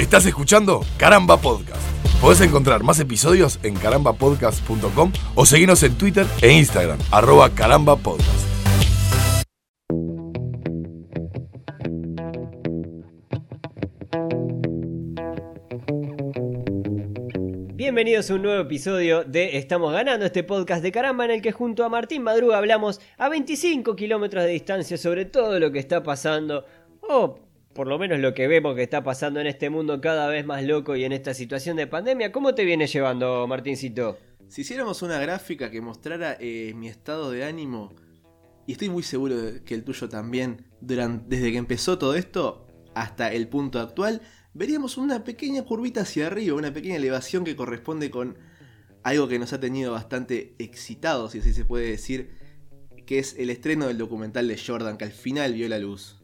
Estás escuchando Caramba Podcast. Podés encontrar más episodios en carambapodcast.com o seguirnos en Twitter e Instagram, arroba carambapodcast. Bienvenidos a un nuevo episodio de Estamos Ganando, este podcast de caramba en el que junto a Martín Madruga hablamos a 25 kilómetros de distancia sobre todo lo que está pasando, o por lo menos lo que vemos que está pasando en este mundo cada vez más loco y en esta situación de pandemia. ¿Cómo te viene llevando, Martincito? Si hiciéramos una gráfica que mostrara eh, mi estado de ánimo, y estoy muy seguro de que el tuyo también, desde que empezó todo esto hasta el punto actual, veríamos una pequeña curvita hacia arriba, una pequeña elevación que corresponde con algo que nos ha tenido bastante excitados, si así se puede decir, que es el estreno del documental de Jordan, que al final vio la luz.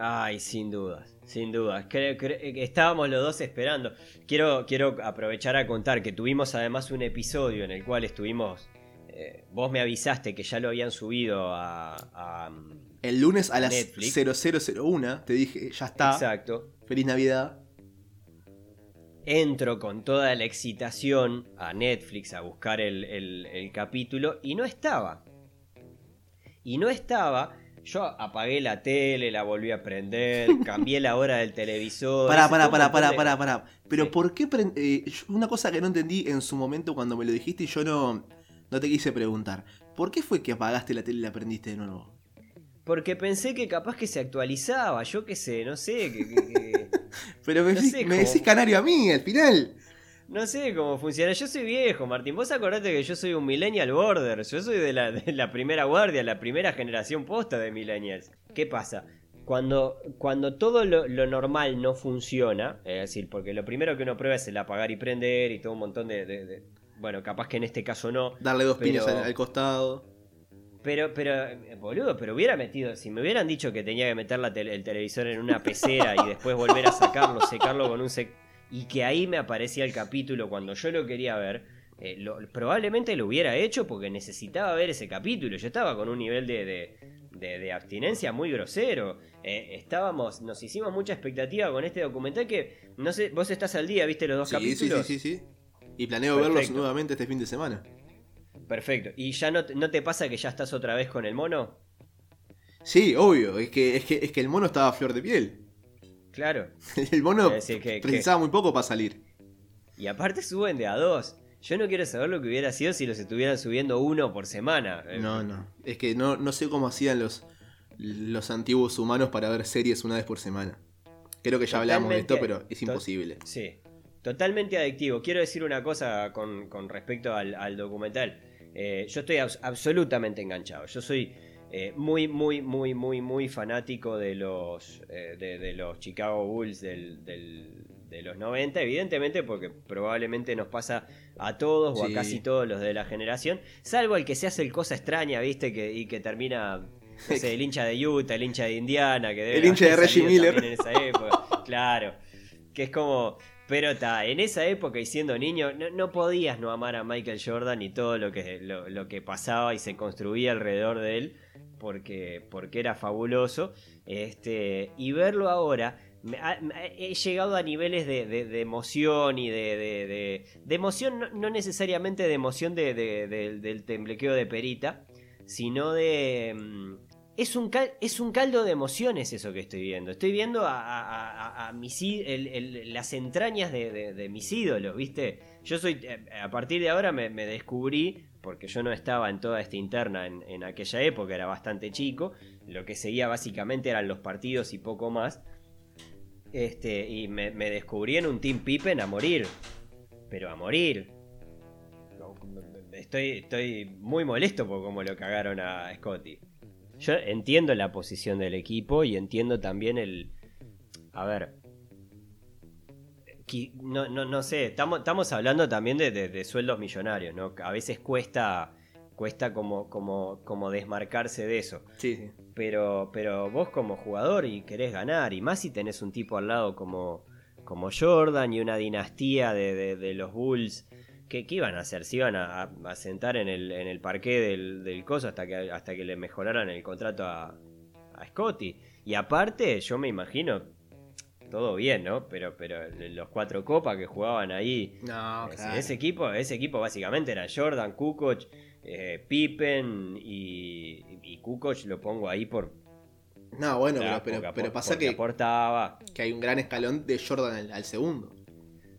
Ay, sin dudas, sin dudas. Creo, que estábamos los dos esperando. Quiero, quiero aprovechar a contar que tuvimos además un episodio en el cual estuvimos. Eh, vos me avisaste que ya lo habían subido a. el lunes a, las 0001 te dije, ya está. Exacto. Feliz Navidad. Entro con toda la excitación a Netflix a buscar el capítulo y no estaba. Y no estaba yo apagué la tele, la volví a prender, cambié la hora del televisor. Pará, pará, pará, pará, pará, pará. Pero ¿por qué? Eh, una cosa que no entendí en su momento cuando me lo dijiste y yo no, no te quise preguntar. ¿Por qué fue que apagaste la tele y la prendiste de nuevo? Porque pensé que capaz que se actualizaba, yo qué sé, no sé. Que, Pero me, me decís canario a mí al final. No sé cómo funciona. Yo soy viejo, Martín. Vos acordate que yo soy un millennial border. Yo soy de la, primera guardia, la primera generación posta de millennials. ¿Qué pasa? Cuando, cuando todo lo, normal no funciona, es decir, porque lo primero que uno prueba es el apagar y prender y todo un montón de... bueno, capaz que en este caso no. Darle dos piñas al, costado. Pero, pero, boludo, pero hubiera metido, si me hubieran dicho que tenía que meter el televisor en una pecera y después volver a sacarlo, secarlo con un sec y que ahí me aparecía el capítulo cuando yo lo quería ver, eh, probablemente lo hubiera hecho porque necesitaba ver ese capítulo. Yo estaba con un nivel de, de, abstinencia muy grosero. Eh, estábamos, nos hicimos mucha expectativa con este documental que, no sé, vos estás al día, viste los dos capítulos. Sí, sí, sí, sí. Y planeo verlos nuevamente este fin de semana. Perfecto. ¿Y ya no, no te pasa que ya estás otra vez con el mono? Sí, obvio. Es que, es que, es que el mono estaba a flor de piel. Claro. El mono precisaba muy poco para salir. Y aparte suben de a dos. Yo no quiero saber lo que hubiera sido si los estuvieran subiendo uno por semana. No, no. Es que no, no sé cómo hacían los, los antiguos humanos para ver series una vez por semana. Creo que ya hablamos de esto, pero es imposible. Sí. Totalmente adictivo. Quiero decir una cosa con, respecto al, documental. Eh, yo estoy absolutamente enganchado. Yo soy eh, muy, muy, muy, muy, muy fanático de los, eh, de, los Chicago Bulls del, de los 90, evidentemente porque probablemente nos pasa a todos o a casi todos los de la generación, salvo el que se hace el cosa extraña, ¿viste? Que, y que termina, el hincha de Utah, el hincha de Indiana, que debe El hincha de Reggie Miller. En esa época. claro, que es como... Pero está, en esa época y siendo niño, no, podías no amar a Michael Jordan y todo lo que, lo, que pasaba y se construía alrededor de él porque, porque era fabuloso. Este, y verlo ahora, he llegado a niveles de, emoción y de, de emoción, no, necesariamente de emoción del temblequeo de perita, sino de... Es un, es un caldo de emociones eso que estoy viendo. Estoy viendo a, las entrañas de, mis ídolos, ¿viste? Yo soy, eh, a partir de ahora me descubrí porque yo no estaba en toda esta interna en, aquella época, era bastante chico, lo que seguía básicamente eran los partidos y poco más, este, y me, descubrí en un Team Pippen a morir, pero a morir. Estoy, estoy muy molesto por cómo lo cagaron a Scotty. Yo entiendo la posición del equipo y entiendo también el... A ver, no, no, no sé, estamos, estamos hablando también de, sueldos millonarios, ¿no? A veces cuesta, cuesta como, como, como desmarcarse de eso. Sí, Pero, pero vos como jugador y querés ganar, y más si tenés un tipo al lado como, como Jordan y una dinastía de, los Bulls. ¿Qué, iban a hacer? ¿Se iban a, sentar en el, en el parqué del, del coso hasta que, hasta que le mejoraran el contrato a, a Scotty? Y aparte, yo me imagino todo bien, ¿no? Pero, pero los cuatro copas que jugaban ahí. No, ese, claro. ese equipo, ese equipo básicamente era Jordan, Kukoc, eh, Pippen y, y Kukoc lo pongo ahí por. No, bueno, pero, pero, pasa que, aportaba. que hay un gran escalón de Jordan al, al segundo.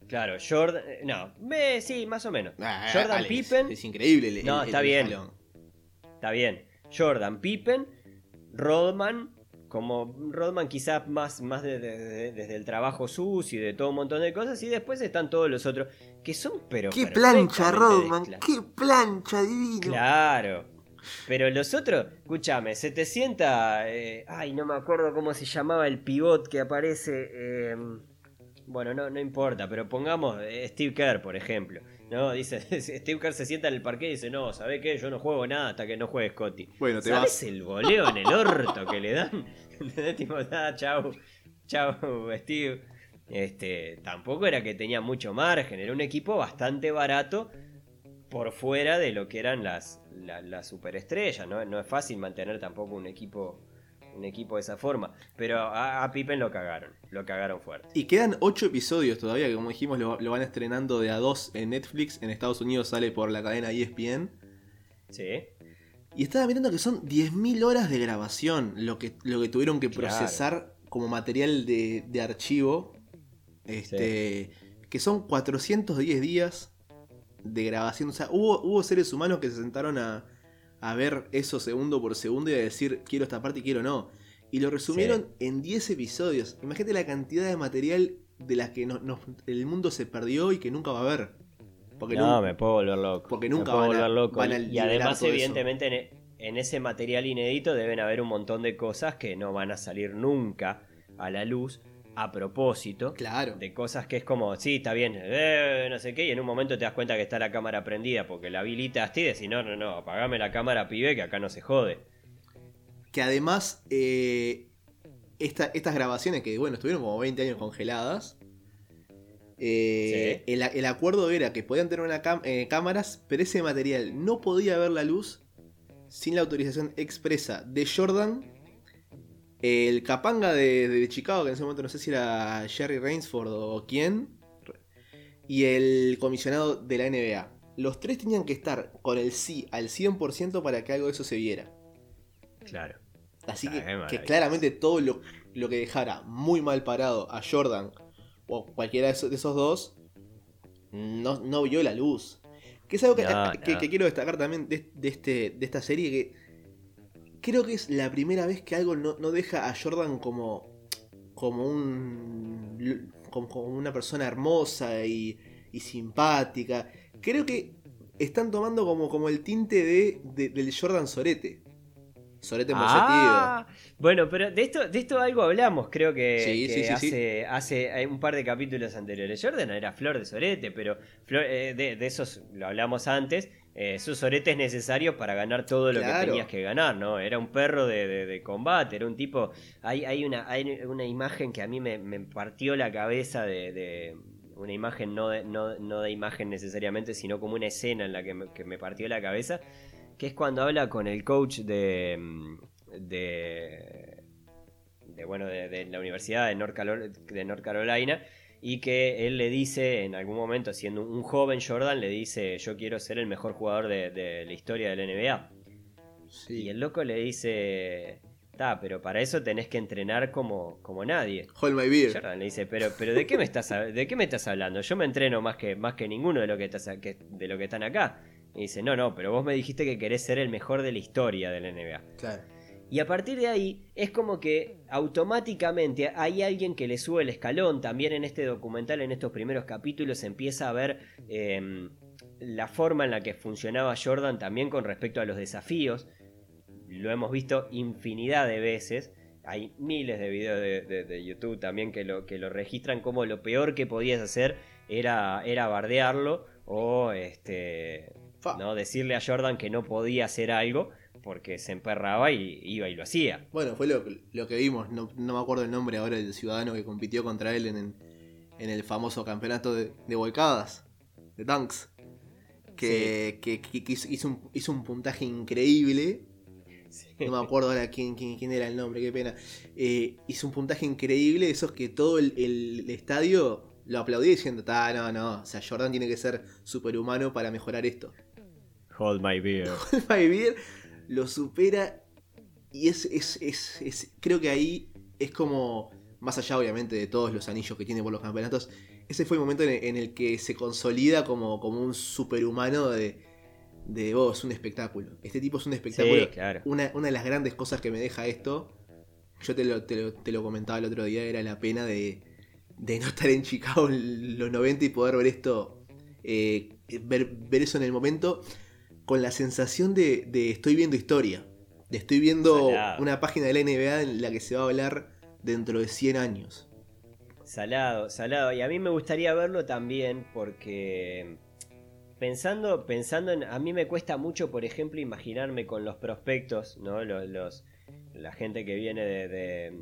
Claro, Jordan. eh, No, me- sí, más o menos. Ah, Jordan Alex, Pippen. Es increíble el, No, el- está el bien. Está bien. Jordan, Pippen, Rodman, como Rodman quizás más, más de- de- de- desde el trabajo sucio y de todo un montón de cosas, y después están todos los otros, que son pero... Qué plancha, Rodman. Qué plancha, divino. Claro. Pero los otros, escúchame, 700... eh, ay, no me acuerdo cómo se llamaba el pivot que aparece... eh, bueno, no, no importa, pero pongamos eh, Steve Kerr, por ejemplo. No, dice, Steve Kerr se sienta en el parque y dice, no, ¿sabes qué? Yo no juego nada hasta que no juegue Scotty. Bueno, te ¿Sabes vas. el voleo en el orto que le dan? Tipo, ah, chau, chau, Steve. Este, tampoco era que tenía mucho margen, era un equipo bastante barato por fuera de lo que eran las, la- las superestrellas, ¿no? No es fácil mantener tampoco un equipo, un equipo de esa forma. Pero a, a Pippen lo cagaron, lo cagaron fuerte. Y quedan 8 episodios todavía, que como dijimos lo, lo van estrenando de a 2 en Netflix. En Estados Unidos sale por la cadena ESPN. Sí, Y estaba mirando que son 10.000 horas de grabación lo que, lo que tuvieron que Claro. procesar como material de, de archivo. Este, Que son 410 días de grabación. O sea, hubo, hubo seres humanos que se sentaron a, a ver eso segundo por segundo y a decir quiero esta parte y quiero no. Y lo resumieron en 10 episodios. Imagínate la cantidad de material de las que nos- el mundo se perdió y que nunca va a haber. Porque no, me puedo volver loco. porque nunca van a- volver loco. van a Y- además, evidentemente, en, e- en ese material inédito deben haber un montón de cosas que no van a salir nunca a la luz a propósito. Claro. De cosas que es como, sí, está bien, eh, no sé qué, y en un momento te das cuenta que está la cámara prendida porque la habilitaste y decís, no, no, no, apagame la cámara, pibe, que acá no se jode. Que además, eh, esta- estas grabaciones que, bueno, estuvieron como 20 años congeladas. eh, Sí. el, el acuerdo era que podían tener una cámaras, pero ese material no podía ver la luz sin la autorización expresa de Jordan, el capanga de, de Chicago, que en ese momento no sé si era Jerry Rainsford o quién, y el comisionado de la NBA. Los tres tenían que estar con el sí al 100% para que algo de eso se viera. Claro. Así Ah, que, que claramente todo lo, lo que dejara muy mal parado a Jordan o cualquiera de esos, de esos dos no, no vio la luz. Que es algo que, No, que- que quiero destacar también de, de este, de esta serie que creo que es la primera vez que algo no, no deja a Jordan como, como, un, como, como una persona hermosa y, y simpática. Creo que están tomando como, como el tinte de, de- del Jordan Sorete. Sorete Ah, bueno, pero de esto, de esto algo hablamos, creo que, Sí, que sí, sí, hace, hace un par de capítulos anteriores. Jordan era flor de sorete, pero flor- eh, de, de esos lo hablamos antes. Eh, esos soretes necesarios para ganar todo lo que tenías que ganar, ¿no? Era un perro de, de- de combate, era un tipo. Hay, hay, una, hay una imagen que a mí me, me partió la cabeza de. de- una imagen no de, no, no de imagen necesariamente, sino como una escena en la que me, que me partió la cabeza que es cuando habla con el coach de mm, de, de, bueno de, de la universidad de North, Carol- de North Carolina y que él le dice en algún momento siendo un joven Jordan le dice yo quiero ser el mejor jugador de, de la historia del NBA Sí. y el loco le dice ta pero para eso tenés que entrenar como, como nadie Hold my beer. Jordan le dice, pero, pero ¿de qué me estás de qué me estás hablando? Yo me entreno más que, más que ninguno de lo que, estás, que- de lo que están acá. Y dice, no, no, pero vos me dijiste que querés ser el mejor de la historia del NBA. Claro. Y a partir de ahí es como que automáticamente hay alguien que le sube el escalón. También en este documental, en estos primeros capítulos, empieza a ver eh, la forma en la que funcionaba Jordan también con respecto a los desafíos. Lo hemos visto infinidad de veces. Hay miles de videos de, de- de YouTube también que lo, que lo registran como lo peor que podías hacer era, era bardearlo o este. ¿no? decirle a Jordan que no podía hacer algo porque se emperraba y iba y lo hacía. Bueno, fue lo, lo que vimos. No, no me acuerdo el nombre ahora del ciudadano que compitió contra él en, en- en el famoso campeonato de, de volcadas, de Dunks. Que, que- que- que hizo, hizo un, hizo un puntaje increíble. no me acuerdo ahora quién, quién, era el nombre, qué pena. Eh, hizo un puntaje increíble, esos que todo el, estadio lo aplaudía diciendo, ah, no, no, o sea, Jordan tiene que ser superhumano para mejorar esto. Hold my beer. Hold my beer lo supera y es, es, es, es, creo que ahí es como, más allá obviamente de todos los anillos que tiene por los campeonatos, ese fue el momento en el, que se consolida como, como un superhumano de, de, oh, es un espectáculo. Este tipo es un espectáculo. una, una, de las grandes cosas que me deja esto, yo te lo, te lo, comentaba el otro día, era la pena de, de no estar en Chicago en los 90 y poder ver esto, eh, ver, ver eso en el momento con la sensación de, de estoy viendo historia. De estoy viendo una página de la NBA en la que se va a hablar dentro de 100 años. Salado, salado. Y a mí me gustaría verlo también porque pensando, pensando en... A mí me cuesta mucho, por ejemplo, imaginarme con los prospectos, ¿no? Los, la gente que viene de...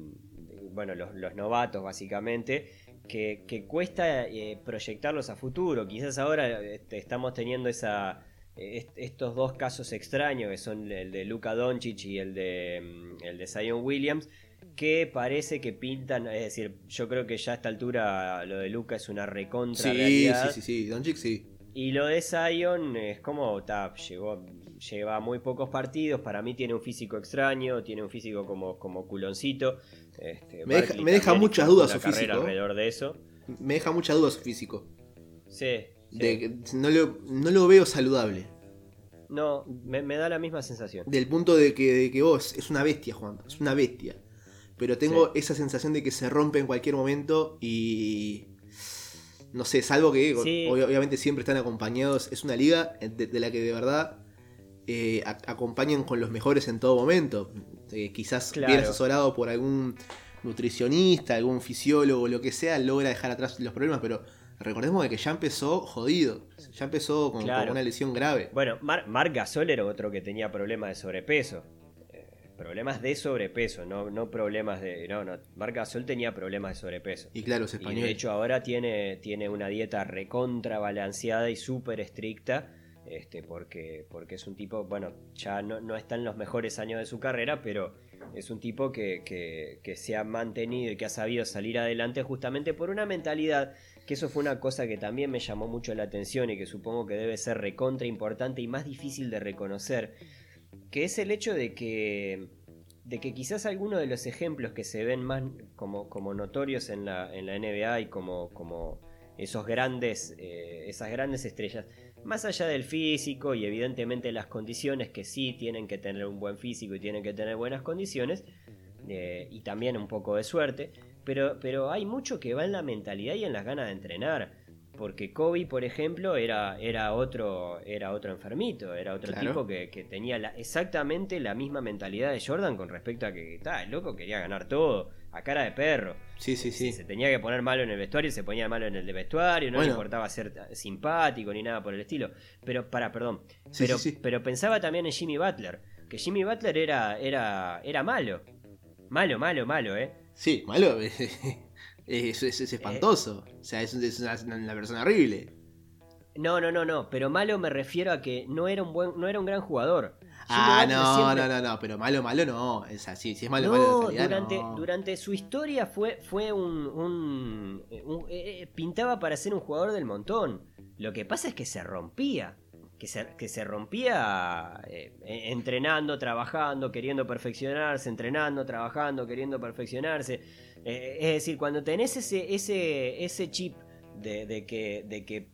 bueno, los, novatos básicamente, que, cuesta eh, proyectarlos a futuro. Quizás ahora este, estamos teniendo esa estos dos casos extraños, que son el de Luca Doncic y el de, mm, el de Zion Williams, que parece que pintan, es decir, yo creo que ya a esta altura lo de Luca es una recontra sí, Sí, sí, sí, Doncic sí. Y lo de Zion es como, ta, llegó, lleva muy pocos partidos, para mí tiene un físico extraño, tiene un físico como, como culoncito. Este, me, deja, muchas dudas su físico. alrededor de eso. Me deja muchas dudas su físico. Sí, no, lo, no, lo, veo saludable. No, me, da la misma sensación. Del punto de que, de que vos es una bestia, Juan, es una bestia. Pero tengo esa sensación de que se rompe en cualquier momento y. No sé, salvo que obviamente siempre están acompañados. Es una liga de, la que de verdad eh, acompañan con los mejores en todo momento. Eh, quizás bien asesorado por algún nutricionista, algún fisiólogo, lo que sea, logra dejar atrás los problemas, pero recordemos que ya empezó jodido, ya empezó con, una lesión grave. Bueno, Marc Gasol era otro que tenía problemas de sobrepeso. Eh, problemas de sobrepeso, no, no problemas de. No, no. Marc Gasol tenía problemas de sobrepeso. Y claro, es español. Y de hecho, ahora tiene, tiene una dieta recontrabalanceada y súper estricta. Este, porque, porque es un tipo, bueno, ya no, no está en los mejores años de su carrera, pero es un tipo que, que, que se ha mantenido y que ha sabido salir adelante justamente por una mentalidad que eso fue una cosa que también me llamó mucho la atención y que supongo que debe ser recontra importante y más difícil de reconocer, que es el hecho de que, de que quizás algunos de los ejemplos que se ven más como, como notorios en la, en la NBA y como, como esos grandes, eh, esas grandes estrellas, más allá del físico y evidentemente las condiciones, que sí tienen que tener un buen físico y tienen que tener buenas condiciones, eh, y también un poco de suerte, pero, pero hay mucho que va en la mentalidad y en las ganas de entrenar. Porque Kobe, por ejemplo, era, era, otro, era otro enfermito, era otro tipo que, tenía exactamente la misma mentalidad de Jordan con respecto a que está, el loco quería ganar todo, a cara de perro. Sí, sí, sí. Se tenía que poner malo en el vestuario, se ponía malo en el de vestuario, no le importaba ser simpático ni nada por el estilo. Pero, para, perdón. pero, pero pensaba también en Jimmy Butler, que Jimmy Butler era, era, era malo. Malo, malo, malo, ¿eh? Sí, malo. Es, es, espantoso. o sea, es, una, persona horrible. No, no, no, no. Pero malo me refiero a que no era un buen, no era un gran jugador. Ah, no, no, no, no, pero malo, malo no. Es así, si es malo, malo durante, durante su historia fue, fue un, eh, eh, pintaba para ser un jugador del montón. Lo que pasa es que se rompía que se, que se rompía eh, e, entrenando, trabajando, queriendo perfeccionarse, entrenando, trabajando, queriendo perfeccionarse. Eh, es decir, cuando tenés ese, ese, ese chip de, que, de que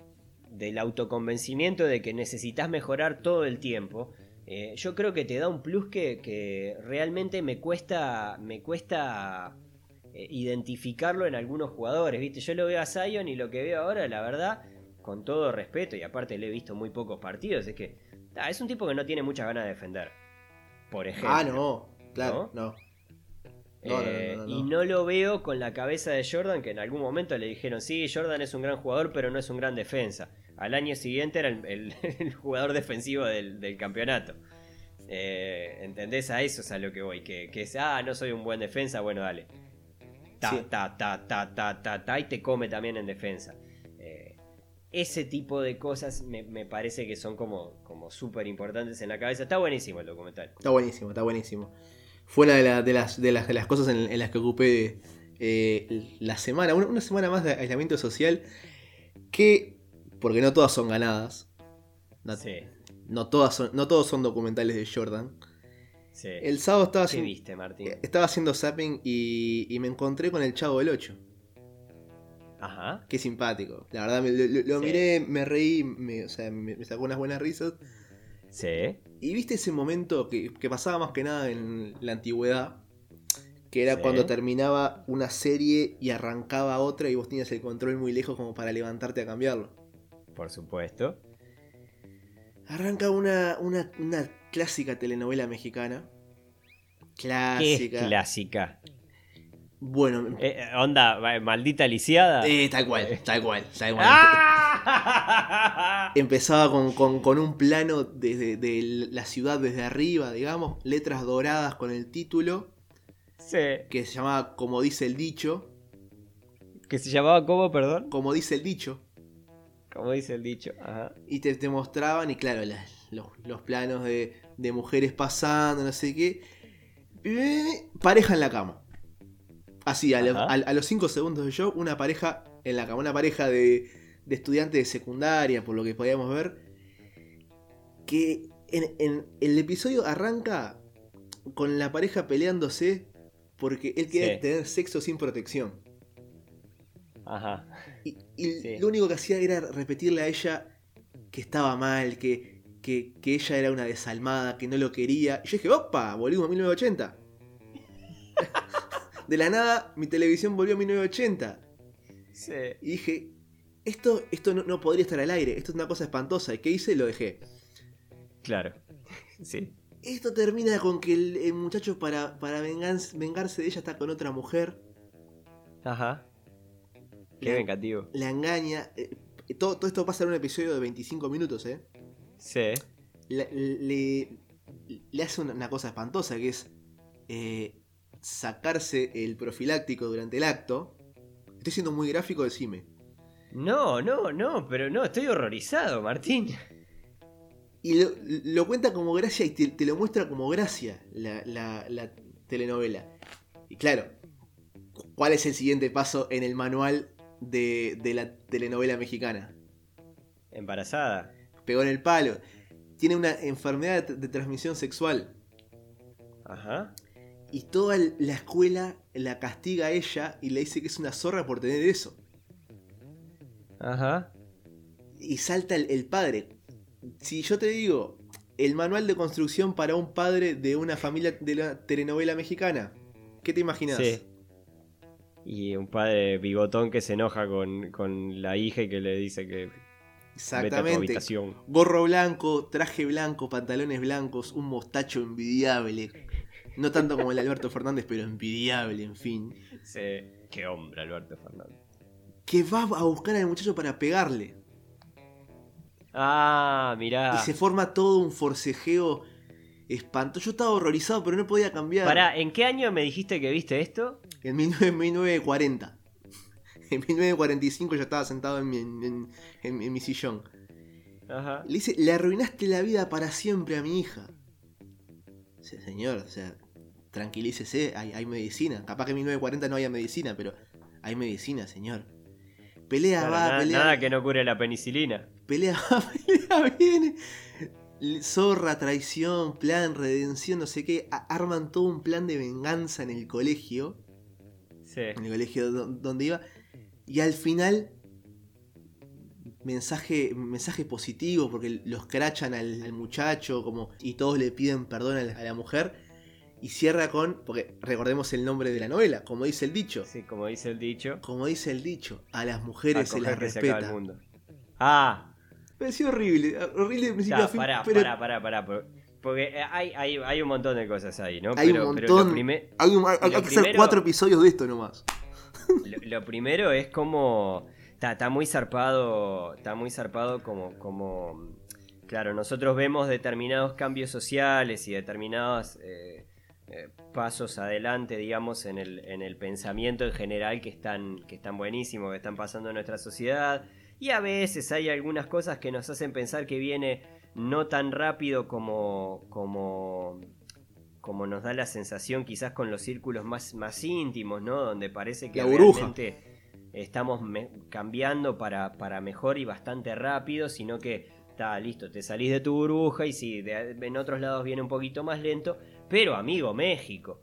del autoconvencimiento de que necesitas mejorar todo el tiempo, eh, yo creo que te da un plus que, que realmente me cuesta, me cuesta identificarlo en algunos jugadores. ¿viste? Yo lo veo a Zion y lo que veo ahora, la verdad, con todo respeto, y aparte le he visto muy pocos partidos, es que es un tipo que no tiene muchas ganas de defender. Por ejemplo. Ah, no, claro, no. Eh, y no lo veo con la cabeza de Jordan, que en algún momento le dijeron, sí, Jordan es un gran jugador, pero no es un gran defensa. Al año siguiente era el, jugador defensivo del, campeonato. Eh, ¿Entendés? A eso es a lo que voy. Que, que, es, ah, no soy un buen defensa, bueno, dale. Ta, ta, ta, ta, ta, ta, ta, y te come también en defensa. Ese tipo de cosas me, me parece que son como, como súper importantes en la cabeza. Está buenísimo el documental. Está buenísimo, está buenísimo. Fue una de, la- de las, de, las, de las cosas en, en las que ocupé eh, la semana, una, una semana más de aislamiento social, que, porque no todas son ganadas, no, Sí, no todas son, no todos son documentales de Jordan. sí. El sábado estaba ¿Qué haciendo, viste, Martín? estaba haciendo zapping y, y me encontré con el Chavo del 8. Ajá. Qué simpático. La verdad, me- lo, lo- lo Sí. miré, me reí, me, o sea, me, me sacó unas buenas risas. Sí. Y viste ese momento que, que pasaba más que nada en la antigüedad, que era Sí. cuando terminaba una serie y arrancaba otra y vos tenías el control muy lejos como para levantarte a cambiarlo. Por supuesto. Arranca una, una, una clásica telenovela mexicana. ¿Qué Clásica. es clásica? Bueno, Eh, eh, onda, maldita lisiada. eh, tal cual, tal cual, tal cual. ¡Ah! Empezaba con, con- con un plano desde de la ciudad desde arriba, digamos, letras doradas con el título, Sí. que se llamaba Como dice el dicho. ¿Que se llamaba cómo, perdón? Como dice el dicho. Como dice el dicho. Ajá. Y te, te mostraban, y claro, los, los planos de, de mujeres pasando, no sé qué. Eh, pareja en la cama. Así, a, lo- a- a los 5 segundos de show, una pareja en la cama. Una pareja de, de estudiantes de secundaria, por lo que podíamos ver. Que en, en- el episodio arranca con la pareja peleándose porque él quería Sí. tener sexo sin protección. Ajá. Y, y Sí. lo único que hacía era repetirle a ella que estaba mal, que, que, que ella era una desalmada, que no lo quería. Y yo dije, opa, volvimos a 1980. De la nada, mi televisión volvió a 1980. Sí. Y dije, esto, esto no, no podría estar al aire, esto es una cosa espantosa. ¿Y qué hice? Lo dejé. Claro. Sí. Esto termina con que el, el muchacho para, para vengarse de ella está con otra mujer. Ajá. Qué La- vengativo. La engaña. eh, todo, todo esto pasa en un episodio de 25 minutos, ¿eh? Sí. le, le- le hace una, una cosa espantosa que es eh, sacarse el profiláctico durante el acto. Estoy siendo muy gráfico, decime. No, no, no, pero no, estoy horrorizado, Martín. Y lo, lo cuenta como gracia y te, te lo muestra como gracia la, la- la telenovela. Y claro, ¿cuál es el siguiente paso en el manual de, de la telenovela mexicana? Embarazada. Pegó en el palo. Tiene una enfermedad de, de transmisión sexual. Ajá. Y toda la escuela la castiga a ella y le dice que es una zorra por tener eso. Ajá. Y salta el, el padre. Si yo te digo, el manual de construcción para un padre de una familia de la telenovela mexicana, ¿qué te imaginas? Sí. Y un padre bigotón que se enoja con, con la hija y que le dice que Exactamente. habitación. Gorro blanco, traje blanco, pantalones blancos, un mostacho envidiable. No tanto como el Alberto Fernández, pero envidiable, en fin. Sí. Qué hombre, Alberto Fernández. Que va a buscar al muchacho para pegarle. Ah, mirá. Y se forma todo un forcejeo espantoso. Yo estaba horrorizado, pero no podía cambiar. Pará, ¿en qué año me dijiste que viste esto? En 19- 1940. En 1945 yo estaba sentado en mi, en- en- en- en mi sillón. Ajá. Le dice, le arruinaste la vida para siempre a mi hija. Dice, señor, o sea, tranquilícese, hay, hay medicina. Capaz que en 1940 no haya medicina, pero hay medicina, señor. Pelea Claro, va, nada, pelea, nada que no cure la penicilina. pelea va, pelea viene. Zorra, traición, plan, redención, no sé qué. Arman todo un plan de venganza en el colegio. Sí. en el colegio do- donde iba. Y al final, mensaje, mensaje positivo, porque los crachan al, al muchacho como, y todos le piden perdón a la, a la mujer. Y cierra con, porque recordemos el nombre de la novela, como dice el dicho. Sí, como dice el dicho. Como dice el dicho, a las a mujeres se las que se el respeta. mundo. Ah, Pareció horrible, horrible de principio a fin, pará, pero pará, pará, pará. por- Porque hay, hay, hay un montón de cosas ahí, ¿no? hay pero, un montón. prime- hay, un- hay- que hacer cuatro episodios de esto nomás. lo, lo primero es como. Está, está muy zarpado. Está muy zarpado como, como. Claro, nosotros vemos determinados cambios sociales y determinadas eh, eh, pasos adelante, digamos, en el, en el pensamiento en general que están, que están buenísimos, que están pasando en nuestra sociedad. Y a veces hay algunas cosas que nos hacen pensar que viene no tan rápido como, como, como nos da la sensación quizás con los círculos más, más íntimos, ¿no? Donde parece que La realmente estamos cambiando para, para mejor y bastante rápido, sino que está listo, te salís de tu burbuja y sí, de- en otros lados viene un poquito más lento, pero amigo, México.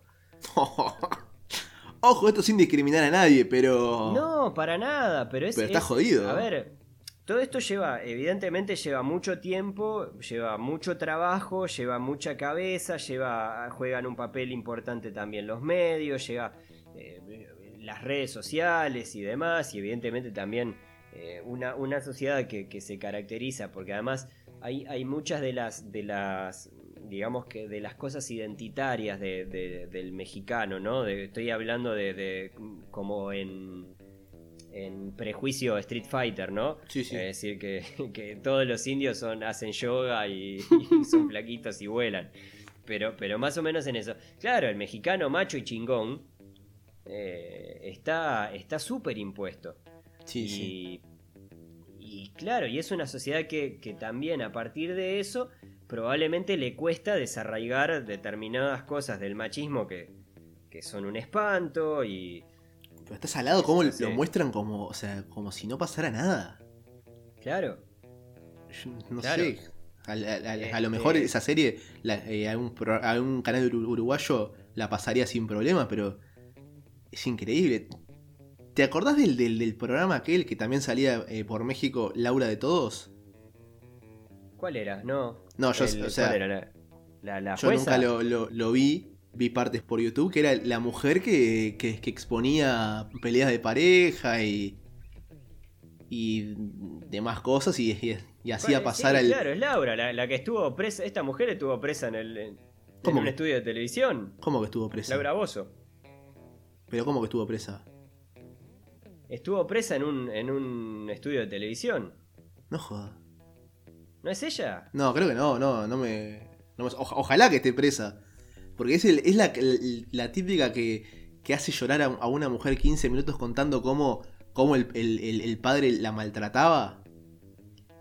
Ojo, esto sin discriminar a nadie, pero. No, para nada, pero es... Pero está es- jodido. A ver, todo esto lleva, evidentemente lleva mucho tiempo, lleva mucho trabajo, lleva mucha cabeza, lleva, juegan un papel importante también los medios, llega eh, las redes sociales y demás, y evidentemente también eh, una, una sociedad que, que se caracteriza, porque además hay, hay muchas de las, de las, digamos que de las cosas identitarias de- de- del mexicano, ¿no? De- estoy hablando de, como en, en prejuicio Street Fighter, ¿no? Sí, sí. Es decir, que, que todos los indios son, hacen yoga y, y son flaquitos y vuelan. Pero, pero más o menos en eso. Claro, el mexicano macho y chingón eh, está está súper impuesto. Sí, y, sí. y claro, y es una sociedad que, que también a partir de eso probablemente le cuesta desarraigar determinadas cosas del machismo que, que son un espanto y... Pero está salado cómo Sí. lo muestran como, o sea, como si no pasara nada. Claro, Yo no Claro. sé. A, a- a- a Este- lo mejor esa serie, la- eh, algún, pro- algún canal uru- uruguayo la pasaría sin problema, pero es increíble. ¿Te acordás del, del, del programa aquel que también salía eh, por México, Laura de Todos? ¿cuál era? No. No, yo, El- o sea. La, la, la yo nunca lo, lo- lo vi, vi partes por YouTube, que era la mujer que, que, que exponía peleas de pareja y, y demás cosas y, y- y hacía pasar Sí, al... Claro, es Laura, la, la que estuvo presa. Esta mujer estuvo presa en, el, en, un estudio de televisión. ¿Cómo que estuvo presa? Laura Bozo. ¿Pero cómo que estuvo presa? Estuvo presa en un, en un estudio de televisión. No joda. ¿No es ella? No, creo que no, no, no me. no me- oja- ojalá que esté presa. Porque es, el- es la, la típica que, que hace llorar a, a una mujer 15 minutos contando cómo, cómo el, el- el- el padre la maltrataba.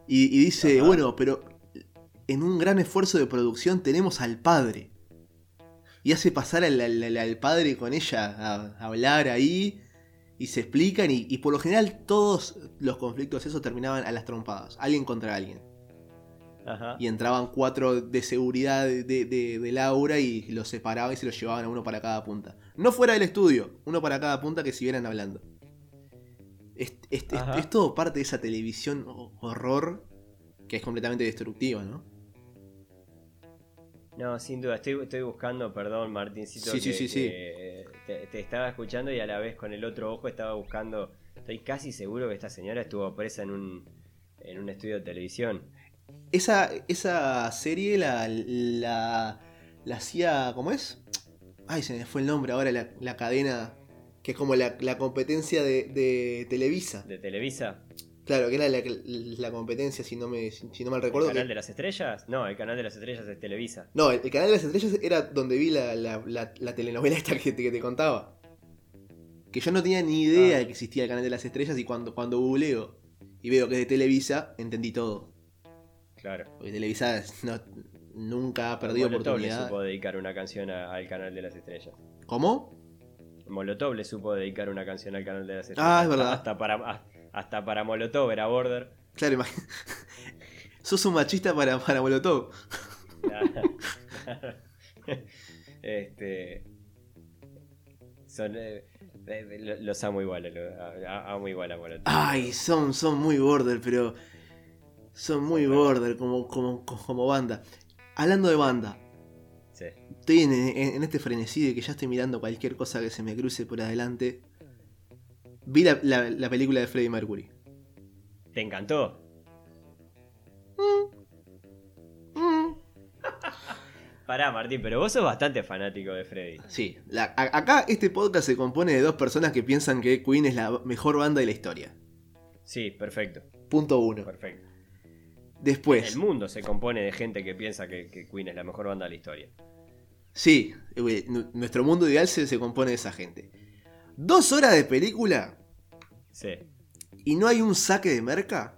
Y, y dice, Ajá. bueno, pero en un gran esfuerzo de producción tenemos al padre. Y hace pasar al, al- al- al padre con ella a, a hablar ahí. Y se explican. Y, y por lo general todos los conflictos esos terminaban a las trompadas. Alguien contra alguien Ajá. y entraban cuatro de seguridad de, de- de Laura y los separaban y se los llevaban a uno para cada punta. No fuera del estudio, uno para cada punta que siguieran hablando. Es, es- es- todo parte de esa televisión ho- horror que es completamente destructiva, ¿no? No, sin duda, estoy, estoy buscando, perdón, Martincito. Sí, sí, que- sí, sí. que Te, te estaba escuchando y a la vez con el otro ojo estaba buscando. Estoy casi seguro que esta señora estuvo presa en un, en un estudio de televisión. Esa, esa serie la, la, la hacía, ¿cómo es? Ay, se me fue el nombre ahora, la, la cadena que es como la, la competencia de, de Televisa. ¿De Televisa? Claro, que era la, la competencia, si no, me, si no mal ¿El recuerdo. canal que- de las estrellas? No, el canal de las estrellas es Televisa. No, el, el canal de las estrellas era donde vi la, la- la- la telenovela esta que te, que te contaba. Que yo no tenía ni idea Ah. de que existía el canal de las estrellas y cuando, cuando googleo y veo que es de Televisa, entendí todo. Claro. Porque Televisa no- nunca ha perdido Molotov le oportunidad. supo dedicar una canción a- al canal de las estrellas. ¿Cómo? Molotov le supo dedicar una canción al canal de las estrellas. Ah, es verdad. Hasta para, hasta para Molotov era Border. Claro, imagínate. Sos un machista para, para Molotov. este. Son. eh, eh, lo- los amo igual, a lo- a- a- amo igual a Molotov. Ay, son, son muy border, pero. Son muy border como, como, como banda. Hablando de banda, Sí. Estoy en, en- en este frenesí de que ya estoy mirando cualquier cosa que se me cruce por adelante. Vi la, la- la película de Freddie Mercury. ¿Te encantó? Mm. Pará, Martín, pero vos sos bastante fanático de Freddy. Sí, la- a- acá este podcast se compone de dos personas que piensan que Queen es la mejor banda de la historia. Sí, perfecto. Punto uno. Perfecto. Después, El mundo se compone de gente que piensa que, que Queen es la mejor banda de la historia. Sí, nu- nuestro mundo ideal se, se compone de esa gente. Dos horas de película Sí. y no hay un saque de merca.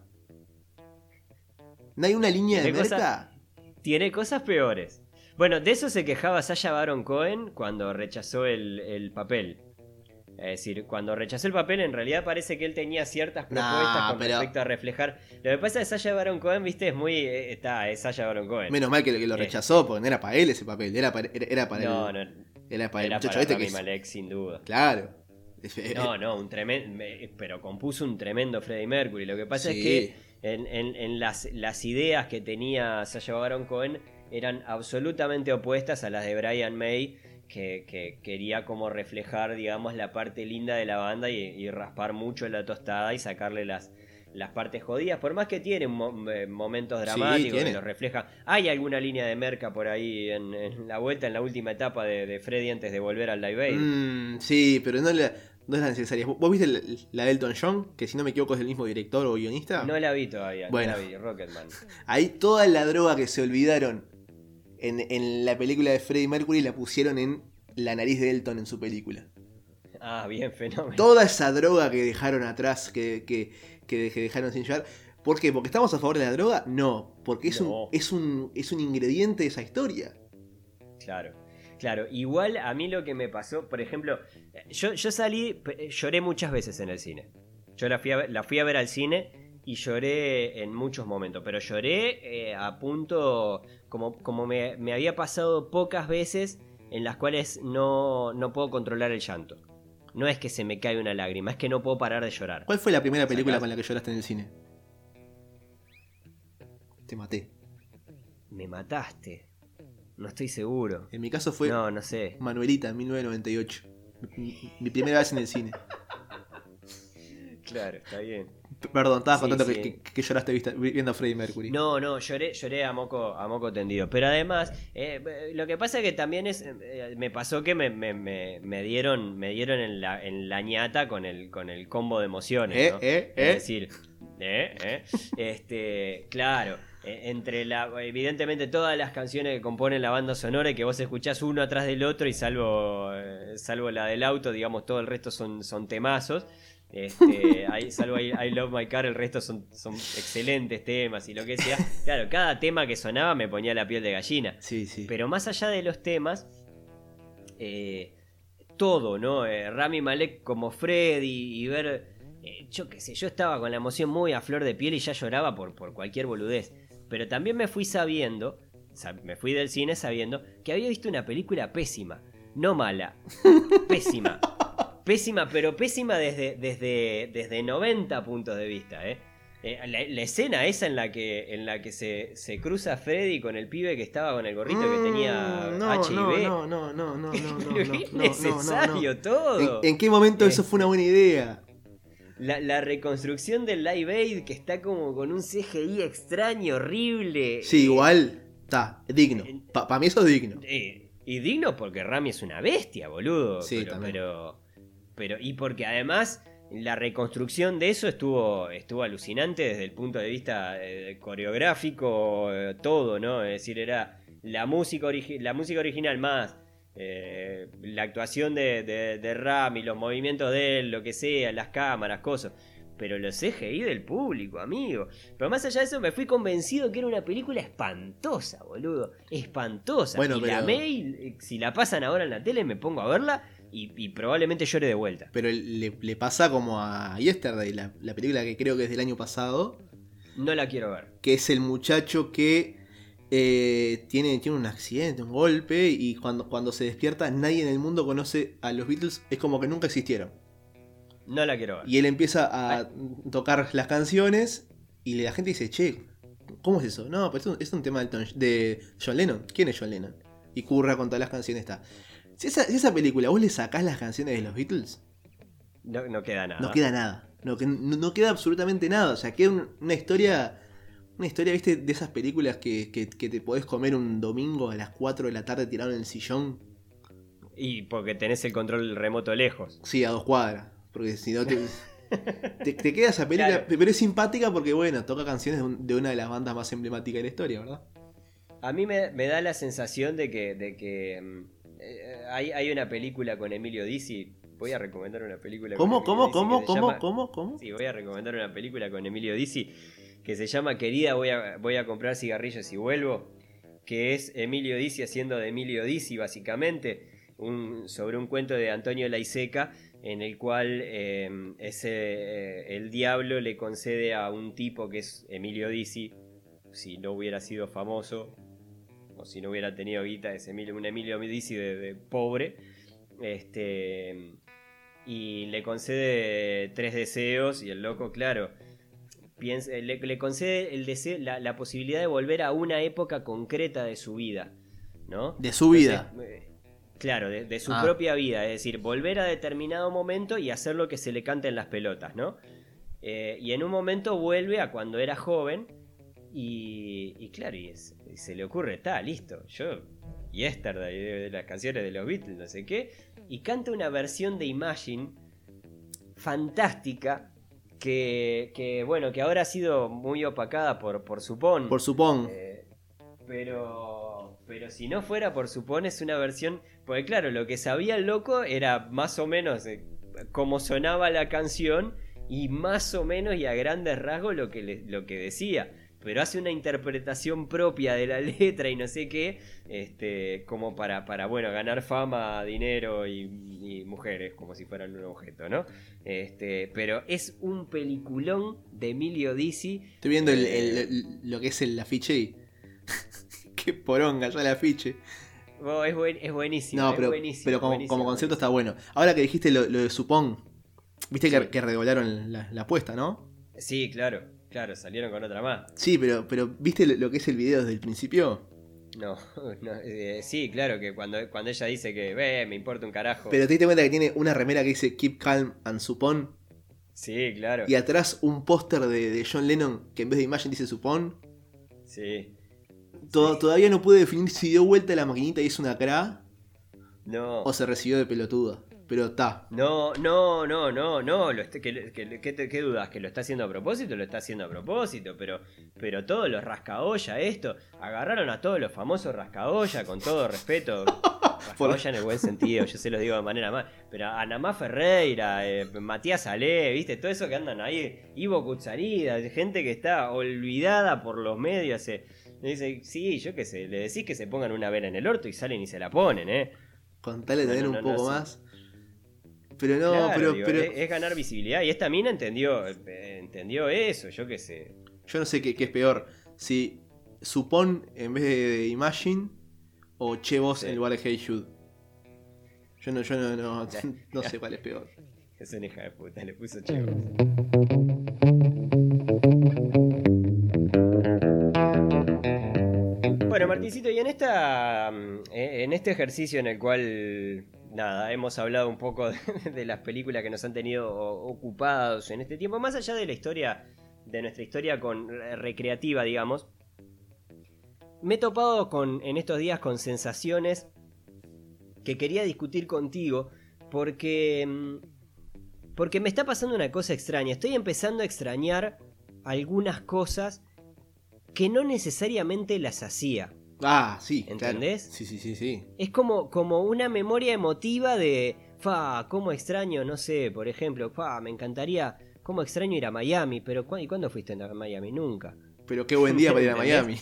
No hay una línea de merca. Tiene cosas peores. Bueno, de eso se quejaba Sasha Baron Cohen cuando rechazó el, el papel. Es decir, cuando rechazó el papel, en realidad parece que él tenía ciertas Nah, propuestas con pero- respecto a reflejar. Lo que pasa es que Sasha Baron Cohen, viste, es muy. eh, Está, es Sasha Baron Cohen. Menos mal que, que lo Eh. rechazó, porque no era para él ese papel, era para, era, era para no, el, no. era para el Era muchacho para este que es- Malek, sin duda. Claro. No, no, un tremendo. Pero compuso un tremendo Freddie Mercury. Lo que pasa Sí. es que en, en- en las, las ideas que tenía Sasha Baron Cohen eran absolutamente opuestas a las de Brian May, que, que quería como reflejar, digamos, la parte linda de la banda y, y raspar mucho la tostada y sacarle las, las partes jodidas. Por más que tiene eh, momentos dramáticos que los refleja. Hay alguna línea de merca por ahí en, en la vuelta, en la última etapa de, de Freddy antes de volver al Live Aid. Mm, sí, pero no, la- no es la necesaria. ¿Vos viste la, la de Elton John? Que si no me equivoco es del mismo director o guionista. No la vi todavía, Bueno. no la vi, Rocketman. Ahí toda la droga que se olvidaron en, en la película de Freddie Mercury la pusieron en la nariz de Elton en su película. Ah, bien, fenómeno. Toda esa droga que dejaron atrás, que, que, que- dejaron sin llevar. ¿Por qué? ¿Porque estamos a favor de la droga? No, porque es, No. Un, es, un, es un ingrediente de esa historia. Claro, claro. Igual a mí lo que me pasó, por ejemplo, yo, yo salí, p- lloré muchas veces en el cine. Yo la fui a la fui a ver al cine y lloré en muchos momentos, pero lloré eh, a punto, como, como me, me había pasado pocas veces en las cuales no, no puedo controlar el llanto. No es que se me cae una lágrima, es que no puedo parar de llorar. ¿Cuál fue la primera película Sacás. con la que lloraste en el cine? Te maté. Me mataste. No estoy seguro. En mi caso fue No, no sé. Manuelita, en 1998. Mi, mi primera vez en el cine. Claro, está bien. Perdón, estabas Sí, contando sí. que, que- que lloraste viendo a Freddie Mercury. No, no, lloré, lloré a moco, a moco tendido. Pero además, eh, eh, lo que pasa es que también es. eh, me pasó que me, me- me- me dieron, me dieron en la, en la ñata con el, con el combo de emociones. Eh, ¿no? eh, Es eh. decir, este, claro. Entre la. Evidentemente, todas las canciones que componen la banda sonora y que vos escuchás uno atrás del otro, y salvo. salvo la del auto, digamos, todo el resto son, son temazos. Este, ahí, salvo I, I Love My Car, el resto son, son excelentes temas y lo que sea. Claro, cada tema que sonaba me ponía la piel de gallina. Sí, sí. Pero más allá de los temas, eh, todo, ¿no? Eh, Rami Malek como Freddy y ver. eh, yo qué sé, yo estaba con la emoción muy a flor de piel y ya lloraba por, por cualquier boludez. Pero también me fui sabiendo, sab- me fui del cine sabiendo que había visto una película pésima. No mala, pésima. Pésima, pero pésima desde, desde, desde 90 puntos de vista, ¿eh? Eh, la, la escena esa en la que, en la que se, se cruza Freddy con el pibe que estaba con el gorrito que tenía Mm, no, HIV. No, no, no, no, no, es necesario todo. ¿En, en qué momento Eh. eso fue una buena idea? La, la reconstrucción del Live Aid que está como con un CGI extraño, horrible. Sí, Eh, igual. Está, digno. Para mí eso es digno. eh, y digno porque Rami es una bestia, boludo. Sí, pero, también. pero, pero- Y porque además la reconstrucción de eso estuvo, estuvo alucinante desde el punto de vista eh, coreográfico, eh, todo, ¿no? Es decir, era la música, la música original más. eh, la actuación de, de, de Rami, los movimientos de él, lo que sea, las cámaras, cosas. Pero los CGI del público, amigo. Pero más allá de eso, me fui convencido que era una película espantosa, boludo. Espantosa. Bueno, y la pero- eh, si la pasan ahora en la tele, me pongo a verla y, y probablemente llore de vuelta. Pero le, le pasa como a Yesterday, la, la película que creo que es del año pasado, No la quiero ver. que es el muchacho que eh, tiene, tiene un accidente, un golpe, y cuando, cuando se despierta nadie en el mundo conoce a los Beatles, es como que nunca existieron. No la quiero ver. Y él empieza a tocar las canciones y la gente dice, che, ¿cómo es eso? No, pues es un, es un tema de John Lennon. ¿Quién es John Lennon? Y curra con todas las canciones está. Si esa, si esa película vos le sacás las canciones de los Beatles, No, no queda nada. no queda nada. No, no, queda absolutamente nada. O sea, queda un- una historia. Una historia, viste, de esas películas que, que- que te podés comer un domingo a las 4 de la tarde tirado en el sillón. Y porque tenés el control remoto lejos. Sí, a dos cuadras. Porque si no te. Te, te queda esa película, Claro. pero es simpática porque, bueno, toca canciones de una de las bandas más emblemáticas de la historia, ¿verdad? A mí me, me da la sensación de que, de que mm, eh, hay, hay una película con Emilio Dizzi. Voy a recomendar una película ¿Cómo, con Emilio cómo, Dizzi cómo, cómo, llama- cómo, cómo? Sí, voy a recomendar una película con Emilio Dizzi que se llama Querida, voy a, voy a comprar cigarrillos y vuelvo. Que es Emilio Dizzi haciendo de Emilio Dizzi, básicamente. Un, sobre un cuento de Antonio Laiseca en el cual eh, ese, eh, el diablo le concede a un tipo que es Emilio Dizzi, si no hubiera sido famoso o si no hubiera tenido guita, es Emilio, un Emilio Dizzi de, de pobre, este, y le concede tres deseos y el loco, claro, piensa, le, le concede el deseo, la, la posibilidad de volver a una época concreta de su vida, ¿no? De su vida. Entonces, eh, Claro, de, de su Ah. propia vida, es decir, volver a determinado momento y hacer lo que se le cante en las pelotas, ¿no? Eh, y en un momento vuelve a cuando era joven y, y claro, y, es- y se le ocurre, está, listo, yo, Yesterday, de, de las canciones de los Beatles, no sé qué, y canta una versión de Imagine fantástica que, que, bueno, que ahora ha sido muy opacada por, por Supón. Por supón. Eh, pero, pero si no fuera por Supón es una versión, porque claro, lo que sabía el loco era más o menos eh, cómo sonaba la canción y más o menos y a grandes rasgos lo que, le- lo que decía. Pero hace una interpretación propia de la letra y no sé qué, este, como para, para bueno, ganar fama, dinero y, y mujeres, como si fueran un objeto, ¿no? Este, pero es un peliculón de Emilio Dizzi. Estoy viendo el- eh, el- el- lo que es el afiche y. Qué poronga ya el afiche. Oh, es, buen- es buenísimo. No, es pero, buenísimo, pero como, buenísimo, como concepto está bueno. Ahora que dijiste lo, lo de supón, viste que, que redoblaron la, la apuesta, ¿no? Sí, claro, claro, salieron con otra más. Sí, pero, pero ¿viste lo, lo que es el video desde el principio? No, no, eh, sí, claro, que cuando, cuando ella dice que, ve, me importa un carajo. Pero te diste cuenta que tiene una remera que dice Keep Calm and Supón Sí, claro. y atrás un póster de, de John Lennon que en vez de Imagine dice Supón. Sí. To- Todavía no pude definir si dio vuelta la maquinita y es una cra No. o se recibió de pelotuda. Pero está. No, no, no, no, no. Lo que- que- ¿Qué dudas? ¿Que lo está haciendo a propósito? Lo está haciendo a propósito, pero, pero todos los rascaolla, esto. Agarraron a todos los famosos rascaolla, con todo respeto. Rascaolla en el buen sentido, yo se lo digo de manera más. Pero a Namá Ferreira, eh, Matías Ale, ¿viste? Todo eso que andan ahí. Ivo Cutzarida, gente que está olvidada por los medios. eh. Dice, sí, yo qué sé, le decís que se pongan una vela en el orto y salen y se la ponen, ¿eh? Con tal de No, tener no, un poco no, más. Pero no, Claro, pero, digo, pero es, es ganar visibilidad. Y esta mina entendió, eh, entendió eso, yo qué sé. yo no sé qué, qué es peor. Si Supón en vez de, de Imagine o Che Vos Sí. en lugar de Hey Jude. Yo no, yo no, no, no sé cuál es peor. Es una hija de puta, le puso chivo. Bueno, Martincito, y en esta mm, eh, en este ejercicio en el cual nada, hemos hablado un poco de, las películas que nos han tenido ocupados en este tiempo, más allá de la historia, de nuestra historia con eh, recreativa, digamos. Me he topado con en estos días con sensaciones que quería discutir contigo porque mm, porque me está pasando una cosa extraña. Estoy empezando a extrañar algunas cosas que no necesariamente las hacía. Ah, sí. claro. ¿Entendés? Sí, sí, sí, sí. Es como, como una memoria emotiva de, fa, cómo extraño, no sé, por ejemplo, fa, me encantaría, cómo extraño ir a Miami, pero ¿cu- ¿y cuándo fuiste a Miami? Nunca. Pero qué buen día para ir a. Miami.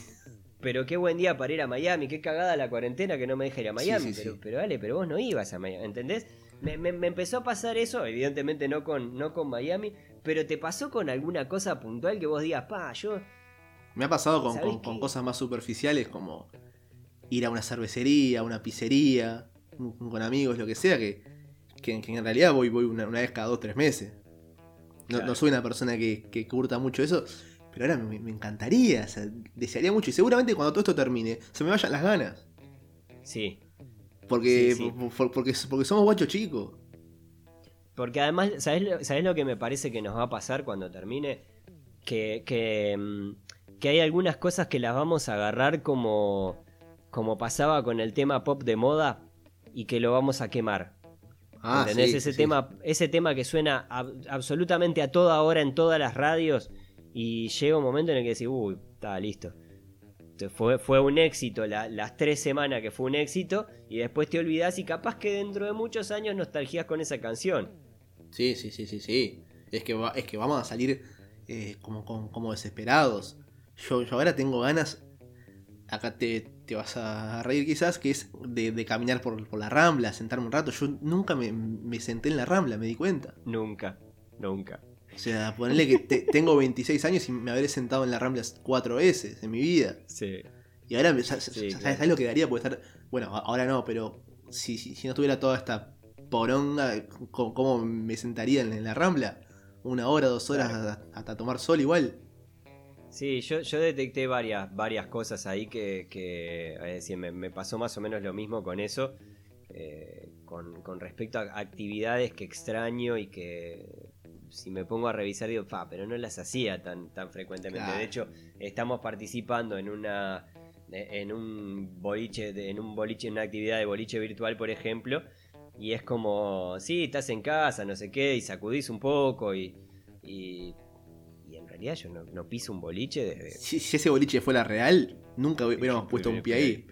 Pero qué buen día para ir a Miami, qué cagada la cuarentena que no me deja ir a Miami. Sí, sí, pero, sí. pero dale, pero vos no ibas a Miami, ¿entendés? Me, me- me empezó a pasar eso, evidentemente no con, no con Miami, pero te pasó con alguna cosa puntual que vos digas, pa, yo... Me ha pasado con, ¿Sabés con- cosas más superficiales como ir a una cervecería, a una pizzería, con amigos, lo que sea, que, que, que en realidad voy, voy una, una vez cada dos, tres meses. No, Claro. no soy una persona que, que curta mucho eso, pero ahora me, me encantaría, o sea, desearía mucho y seguramente cuando todo esto termine se me vayan las ganas. Sí, Porque, Sí, sí. por- por- porque, porque somos guachos chicos. Porque además, ¿sabés lo, sabés lo que me parece que nos va a pasar cuando termine? Que, que, mm, que hay algunas cosas que las vamos a agarrar como, como pasaba con el tema pop de moda y que lo vamos a quemar. Ah, ¿Entendés? sí, ese, sí. tema, ese tema que suena ab- absolutamente a toda hora en todas las radios y llega un momento en el que decís, uy, está listo. fue, fue un éxito las tres semanas que fue un éxito y después te olvidas y capaz que dentro de muchos años nostalgías con esa canción. Sí, sí, sí, sí, sí. Es que, es que vamos a salir eh, como, como, desesperados. Yo, yo ahora tengo ganas, acá te, te vas a reír quizás, que es de, caminar por, por, la rambla, sentarme un rato. Yo nunca me, me senté en la rambla, me di cuenta. Nunca, nunca. O sea, ponerle que tengo 26 años y me habré sentado en la Rambla cuatro veces en mi vida. Sí. Y ahora, ¿sabes, lo que daría? Puede estar. Bueno, ahora no, pero si, si, no tuviera toda esta poronga, ¿cómo, me sentaría en, la Rambla? Una hora, dos horas hasta, tomar sol igual. Sí, yo, yo detecté varias, varias cosas ahí que, que es decir, me, pasó más o menos lo mismo con eso. Eh, con, con, respecto a actividades que extraño y que si me pongo a revisar, digo, fa, pero no las hacía tan, tan frecuentemente. De hecho, estamos participando en una en un boliche, en un boliche, en una actividad de boliche virtual, por ejemplo, y es como, sí, estás en casa, no sé qué, y sacudís un poco, y, realidad yo no, piso un boliche desde... Si, ese boliche fuera real, nunca hubiéramos puesto un pie ahí.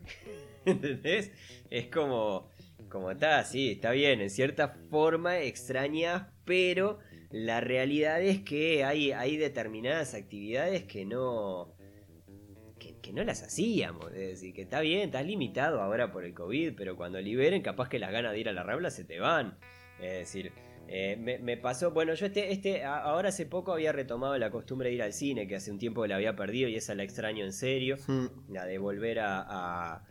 ¿Entendés? Es como como está, sí, está bien, en cierta forma extraña, pero la realidad es que hay, hay determinadas actividades que no, que, no las hacíamos. Es decir, que está bien, estás limitado ahora por el COVID, pero cuando liberen, capaz que las ganas de ir a la rabla se te van. Es decir, eh, me, pasó, bueno, yo este, este, ahora hace poco había retomado la costumbre de ir al cine, que hace un tiempo la había perdido y esa la extraño en serio, la de volver a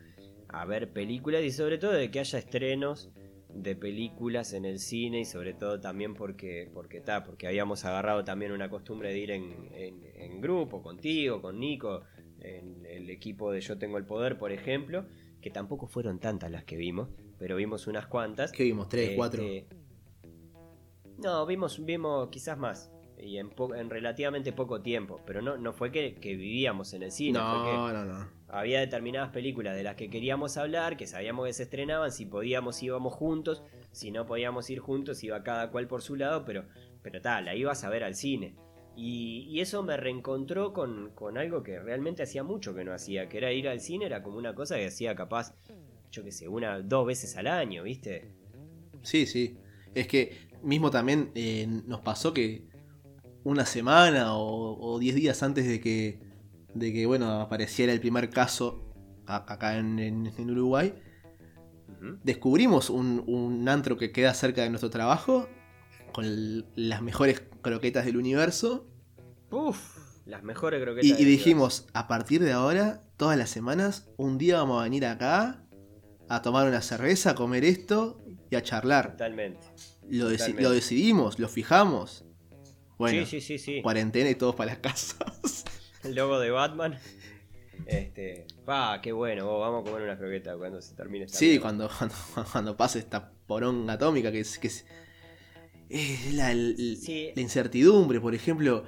a ver películas y sobre todo de que haya estrenos de películas en el cine y sobre todo también porque porque está porque habíamos agarrado también una costumbre de ir en, en, grupo contigo con Nico en el equipo de Yo tengo el poder por ejemplo que tampoco fueron tantas las que vimos pero vimos unas cuantas. Que vimos tres este, cuatro no vimos vimos quizás más y en, en relativamente poco tiempo pero no no fue que, vivíamos en el cine no no no había determinadas películas de las que queríamos hablar, que sabíamos que se estrenaban, si podíamos íbamos juntos, si no podíamos ir juntos iba cada cual por su lado, pero, pero tal, la ibas a ver al cine. Y, eso me reencontró con, con, algo que realmente hacía mucho que no hacía, que era ir al cine, era como una cosa que hacía capaz, yo que sé, una, dos veces al año, ¿viste? Sí, sí. Es que mismo también eh, nos pasó que una semana o diez días antes de que de que, bueno, apareciera el primer caso acá en, Uruguay. Descubrimos un, antro que queda cerca de nuestro trabajo, con las mejores croquetas del universo. Uf, las mejores croquetas. Y, dijimos, a partir de ahora, todas las semanas, un día vamos a venir acá a tomar una cerveza, a comer esto y a charlar. Totalmente. Lo, lo decidimos, lo fijamos. Bueno, sí, sí, sí, cuarentena y todos para las casas. el logo de Batman. Este, pa, qué bueno, vamos a comer una croqueta cuando se termine esta Sí, cuando, cuando, pase esta poronga atómica que es, que es, la, incertidumbre, por ejemplo.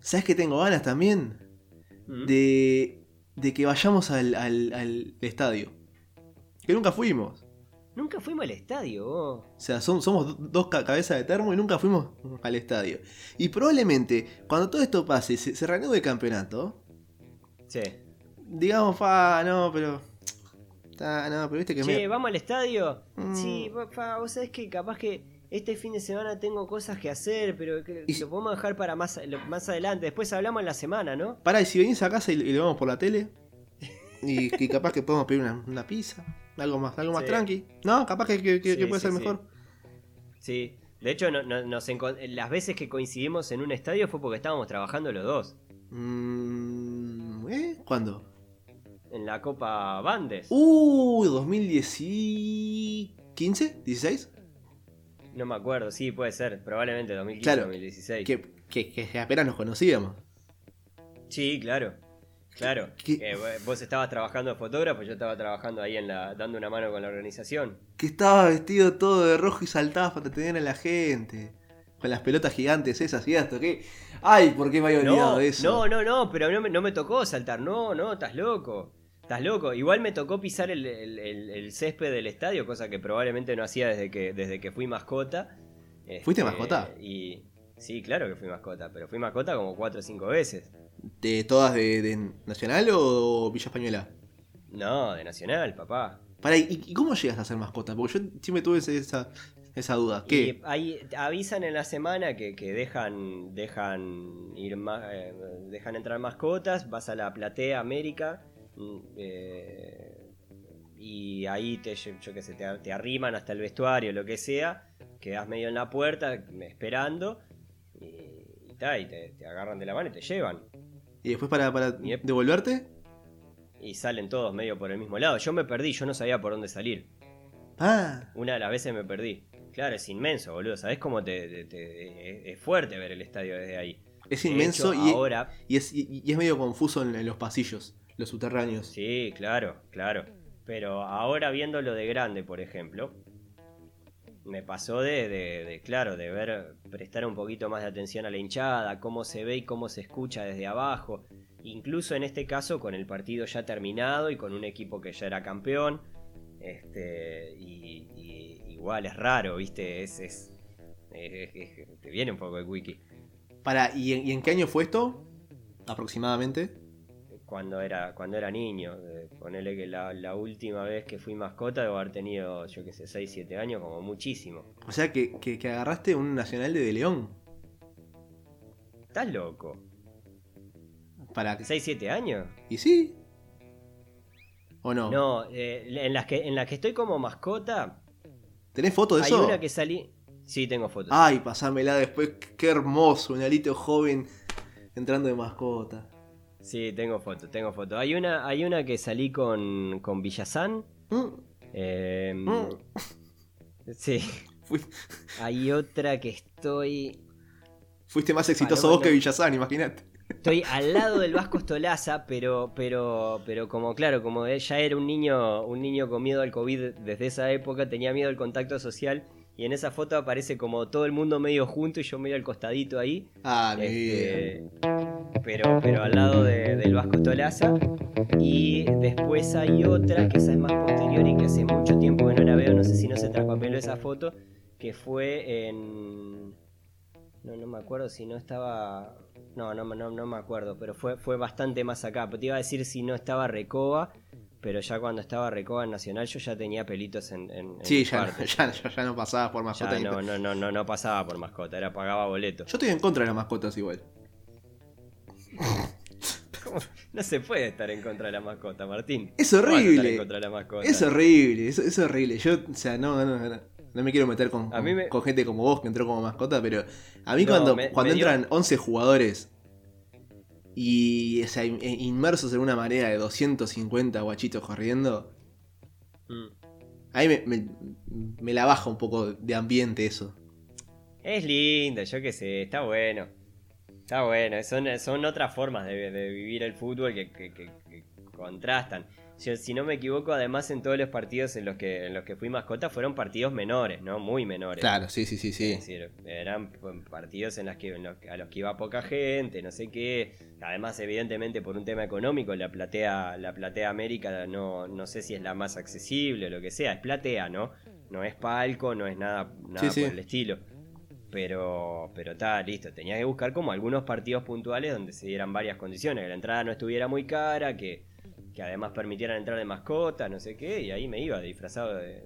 ¿Sabes que tengo ganas también? ¿Mm? De, de que vayamos al, al, estadio. Que nunca fuimos. Nunca fuimos al estadio. O sea, somos dos cabezas de termo y nunca fuimos al estadio. Y probablemente, cuando todo esto pase, se, se reanude el campeonato. Sí. Digamos, fa, no, pero. no, pero viste que che, ¿vamos al estadio? Mm. Sí, fa, vos sabés que capaz que este fin de semana tengo cosas que hacer, pero lo podemos dejar para más, más adelante. Después hablamos en la semana, ¿no? Pará, y si venís a casa y, lo vemos por la tele. Y, capaz que podemos pedir una, una pizza. Algo más, algo más tranqui. No, capaz que, puede ser mejor. Sí. De hecho, no, las veces que coincidimos en un estadio fue porque estábamos trabajando los dos. Mm, ¿Eh? ¿Cuándo? En la Copa Bandes. Uy, 2015, 16. No me acuerdo, sí, puede ser. Probablemente 2015 2016. Que, que, que apenas nos conocíamos. Sí, claro. Claro, que vos estabas trabajando de fotógrafo, yo estaba trabajando ahí en la, dando una mano con la organización. Que estaba vestido todo de rojo y saltabas para tener a la gente. Con las pelotas gigantes esas y esto, ¿qué? Ay, ¿por qué me había olvidado de eso? No, no, no, pero no me, no me tocó saltar, no, no, estás loco. Estás loco. Igual me tocó pisar el, césped del estadio, cosa que probablemente no hacía desde que, desde que fui mascota. ¿Fuiste este, mascota? Y Sí, claro que fui mascota, pero fui mascota como cuatro o cinco veces. ¿De todas de, de Nacional o Villa Española? No, de Nacional, papá. Para, ¿y, y cómo llegas a ser mascota? Porque yo siempre tuve esa, esa duda. ¿Qué? Y ahí avisan en la semana que, que dejan dejan ir ma- eh, dejan entrar mascotas, vas a la platea América mm, eh, y ahí te lle- yo qué sé, te, te arriman hasta el vestuario, lo que sea, quedas medio en la puerta esperando y, y ta, y te, te agarran de la mano y te llevan. ¿Y después para, para Yep. devolverte? Y salen todos medio por el mismo lado. Yo me perdí, yo no sabía por dónde salir. Ah, Una de las veces me perdí. Claro, es inmenso, boludo. ¿Sabés cómo te, te- te- es- fuerte ver el estadio desde ahí? es inmenso hecho, y, ahora, y es, y, y es medio confuso en, en los pasillos, los subterráneos. sí, claro, claro. Pero ahora viéndolo de grande, por ejemplo, me pasó de, de- de, claro, de ver, prestar un poquito más de atención a la hinchada, cómo se ve y cómo se escucha desde abajo. Incluso en este caso con el partido ya terminado y con un equipo que ya era campeón. Este, y, igual es raro, ¿viste? Es, es, es- es- te viene un poco de wiki. Para, ¿y en, y en qué año fue esto? Aproximadamente. Cuando era, cuando era niño, eh, ponele que la, la última vez que fui mascota debo haber tenido, yo que sé, 6, 7 años, como muchísimo. O sea que, que, que agarraste un nacional de, de León. ¿Estás loco? Para ¿6, 7 años? ¿Y sí? ¿O no? No, eh, en, las que, en las que estoy como mascota, ¿Tenés foto de hay eso? una que salí... Sí, tengo fotos. Ay, pasámela después. Qué hermoso, un alito joven entrando de mascota. Sí, tengo fotos, tengo fotos. Hay una, hay una que salí con, con Villazán. Mm, eh, Mm. Sí. fui- Hay otra que estoy... fuiste más exitoso Paloma, vos que. Villazán, imagínate. Estoy al lado del Vasco Estolaza, pero, pero, pero como claro, como ya era un niño, un niño con miedo al COVID desde esa época, tenía miedo al contacto social. Y en esa foto aparece como todo el mundo medio junto y yo medio al costadito ahí. Ah. Este, pero, pero al lado de- del Vasco Estolaza. Y después hay otra que esa es más posterior y que hace mucho tiempo que no la veo, no sé si no se traspapeló esa foto, que fue en... No, no me acuerdo si no estaba... No, no, no, no me acuerdo, pero fue, fue bastante más acá. Te iba a decir si no estaba Recoba, pero ya cuando estaba Recoba en Nacional yo ya tenía pelitos en... en- Sí, ya, partes. ya, no pasabas por mascota. no, no, no, no, no pasaba por mascota, era pagaba boleto. Yo estoy en contra de las mascotas igual. No se puede estar en contra de la mascota, Martín. Es ¿Cómo vas a estar horrible. la mascota? Es horrible, es, es horrible. Yo, o sea, no, no, no, no me quiero meter con, me- gente como vos que entró como mascota, pero a mí No, cuando, me- cuando me dio- entran 11 jugadores y o sea, in- inmersos en una marea de 250 guachitos corriendo, Mm. a mí me, me- me la baja un poco de ambiente eso. Es lindo, yo qué sé, está bueno. Está bueno, son, son otras formas de, de vivir el fútbol que, que- que- que contrastan. Si no me equivoco, además en todos los partidos en los que, en los que fui mascota fueron partidos menores, ¿no? Muy menores. Claro, sí, sí, sí, sí. Es decir, eran partidos en los que, en los que- a los que iba poca gente, no sé qué. Además, evidentemente, por un tema económico, la platea, la platea América no, no sé si es la más accesible o lo que sea. Es platea, ¿no? No es palco, no es nada, nada Sí, sí. por el estilo. Pero, pero está listo. Tenía que buscar como algunos partidos puntuales donde se dieran varias condiciones. Que la entrada no estuviera muy cara, que, que además permitieran entrar de mascota, no sé qué. Y ahí me iba disfrazado de,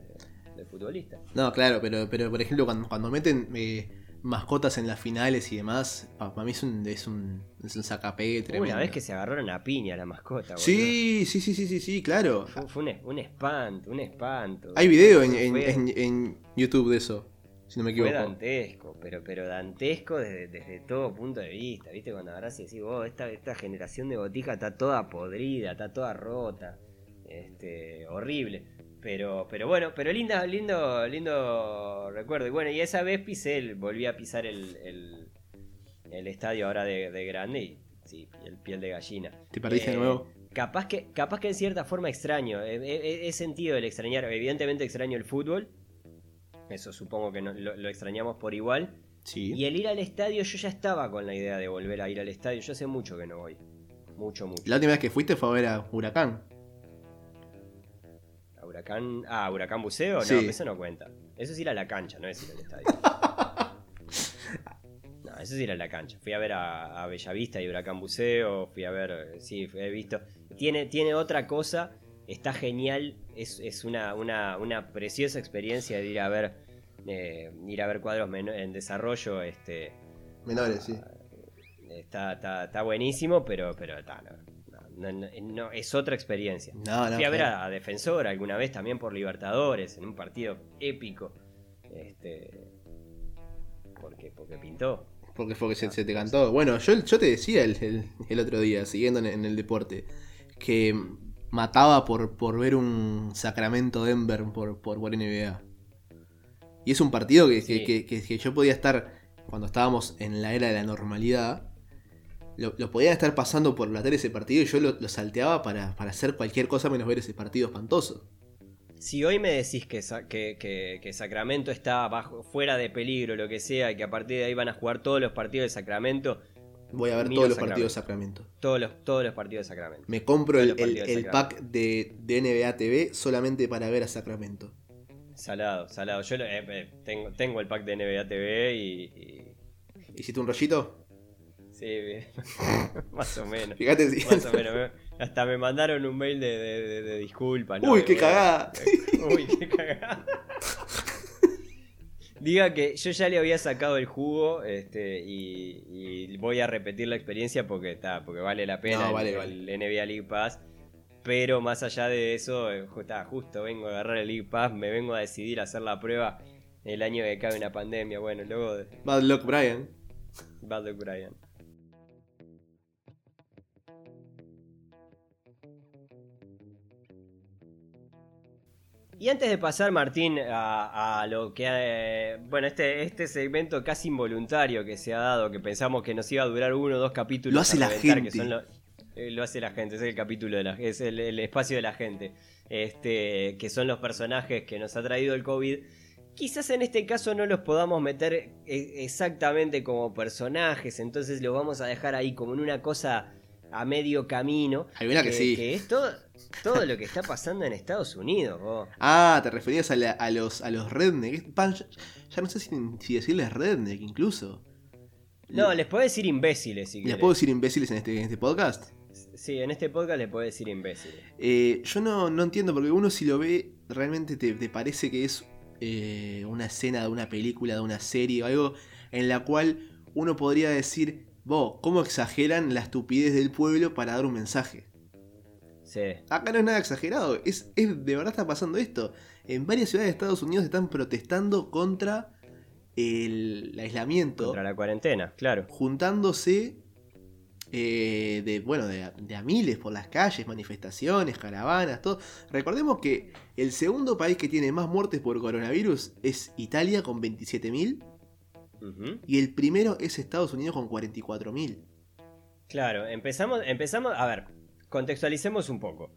de futbolista. No, claro, pero, pero por ejemplo, cuando, cuando meten eh, mascotas en las finales y demás, para mí es un, es un, es un sacapegue tremendo. Una vez que se agarraron a piña la mascota, boludo. Sí, sí, sí, sí, sí, sí, claro. Fue, fue un, es- un espanto, un espanto. Hay video en, en- en YouTube de eso, si no me Fue equivoco. dantesco, pero, pero dantesco desde, desde todo punto de vista, ¿viste? Cuando agarrás y decís, vos, esta, esta generación de botija está toda podrida, está toda rota, este, horrible. Pero, pero bueno, pero linda, lindo, lindo recuerdo. Y bueno, y esa vez pisé, el- volví a pisar el, el, el estadio ahora de, de grande y sí, el piel de gallina. ¿Te perdiste de Eh, nuevo? Capaz que, capaz que en cierta forma extraño. He, he- he sentido el extrañar. Evidentemente extraño el fútbol. Eso supongo que no- lo, lo extrañamos por igual. Sí. Y el ir al estadio, yo ya estaba con la idea de volver a ir al estadio. Yo hace mucho que no voy. Mucho, mucho. La última vez que fuiste fue a ver a Huracán. A Huracán. Ah, Huracán Buceo. No, Sí. eso no cuenta. Eso es ir a la cancha, no es ir al estadio. No, eso sí era la cancha. Fui a ver a, a Bellavista y Huracán Buceo, fui a ver, sí, he visto. Tiene, tiene otra cosa, está genial, es, es una, una, una preciosa experiencia de ir a ver, eh, ir a ver cuadros en desarrollo, este, Menores, sí. está, está, está buenísimo, pero, pero está, no, no, es otra experiencia. No. Fui a ver a, a Defensor alguna vez también por Libertadores, en un partido épico. Este, porque, porque pintó. Porque fue que se, se te cantó. Bueno, yo, yo te decía el, el- el otro día, siguiendo en, en el deporte, que mataba por, por ver un Sacramento Denver por, por, por NBA. Y es un partido que, Sí. que, que- que yo podía estar, cuando estábamos en la era de la normalidad, lo, lo podían estar pasando por la tele ese partido y yo lo, lo salteaba para, para hacer cualquier cosa menos ver ese partido espantoso. Si hoy me decís que, Sa- que, que- que Sacramento está bajo, fuera de peligro, lo que sea, y que a partir de ahí van a jugar todos los partidos de Sacramento, Voy a ver Miro todos los partidos de Sacramento. todos los, todos los partidos de Sacramento. Me compro el, el- pack de, de NBA TV solamente para ver a Sacramento. Salado, salado. Yo eh, eh, tengo, tengo el pack de NBA TV y. y- ¿Hiciste un rollito? sí, más o menos. Fíjate si. Más o menos. me- hasta me mandaron un mail de, de, de- de disculpas. ¿no? Uy, qué cagada. Uy, qué cagada. Diga que yo ya le había sacado el jugo este, y, y voy a repetir la experiencia porque está, porque vale la pena No, el- vale, el, vale. NBA League Pass. Pero más allá de eso, eh, está, justo vengo a agarrar el League Pass, me vengo a decidir a hacer la prueba el año que cabe una pandemia. Bueno, luego de Bad Luck Brian. Bad Luck Brian. Y antes de pasar, Martín, a, a lo que... eh, bueno, este, este segmento casi involuntario que se ha dado, que pensamos que nos iba a durar uno o dos capítulos. Lo hace a la reventar, que gente. son lo, eh, lo hace la gente, es el capítulo de la es el, el espacio de la gente. Este, que son los personajes que nos ha traído el COVID. Quizás en este caso no los podamos meter eh, exactamente como personajes, entonces los vamos a dejar ahí como en una cosa a medio camino. Hay una que sí. Que es todo, todo lo que está pasando en Estados Unidos. vos. Ah, te referías a, la- a los, a los redneck. Pan, ya, ya no sé si, si decirles redneck incluso. No, les puedo decir imbéciles si ¿Les querés. puedo decir imbéciles en este, en este podcast? Sí, en este podcast les puedo decir imbéciles. Eh, yo no, no entiendo, porque uno si lo ve, realmente te, te parece que es eh, una escena de una película, de una serie o algo en la cual uno podría decir, vos, ¿cómo exageran la estupidez del pueblo para dar un mensaje? Sí. Acá no es nada exagerado, es, es de verdad está pasando esto. En varias ciudades de Estados Unidos están protestando contra el aislamiento, Contra la cuarentena, claro. juntándose eh, de, bueno, de, a- de a miles por las calles, manifestaciones, caravanas, todo. Recordemos que el segundo país que tiene más muertes por coronavirus es Italia con 27.000 Y el primero es Estados Unidos con 44.000. Claro, empezamos, empezamos, a ver, contextualicemos un poco.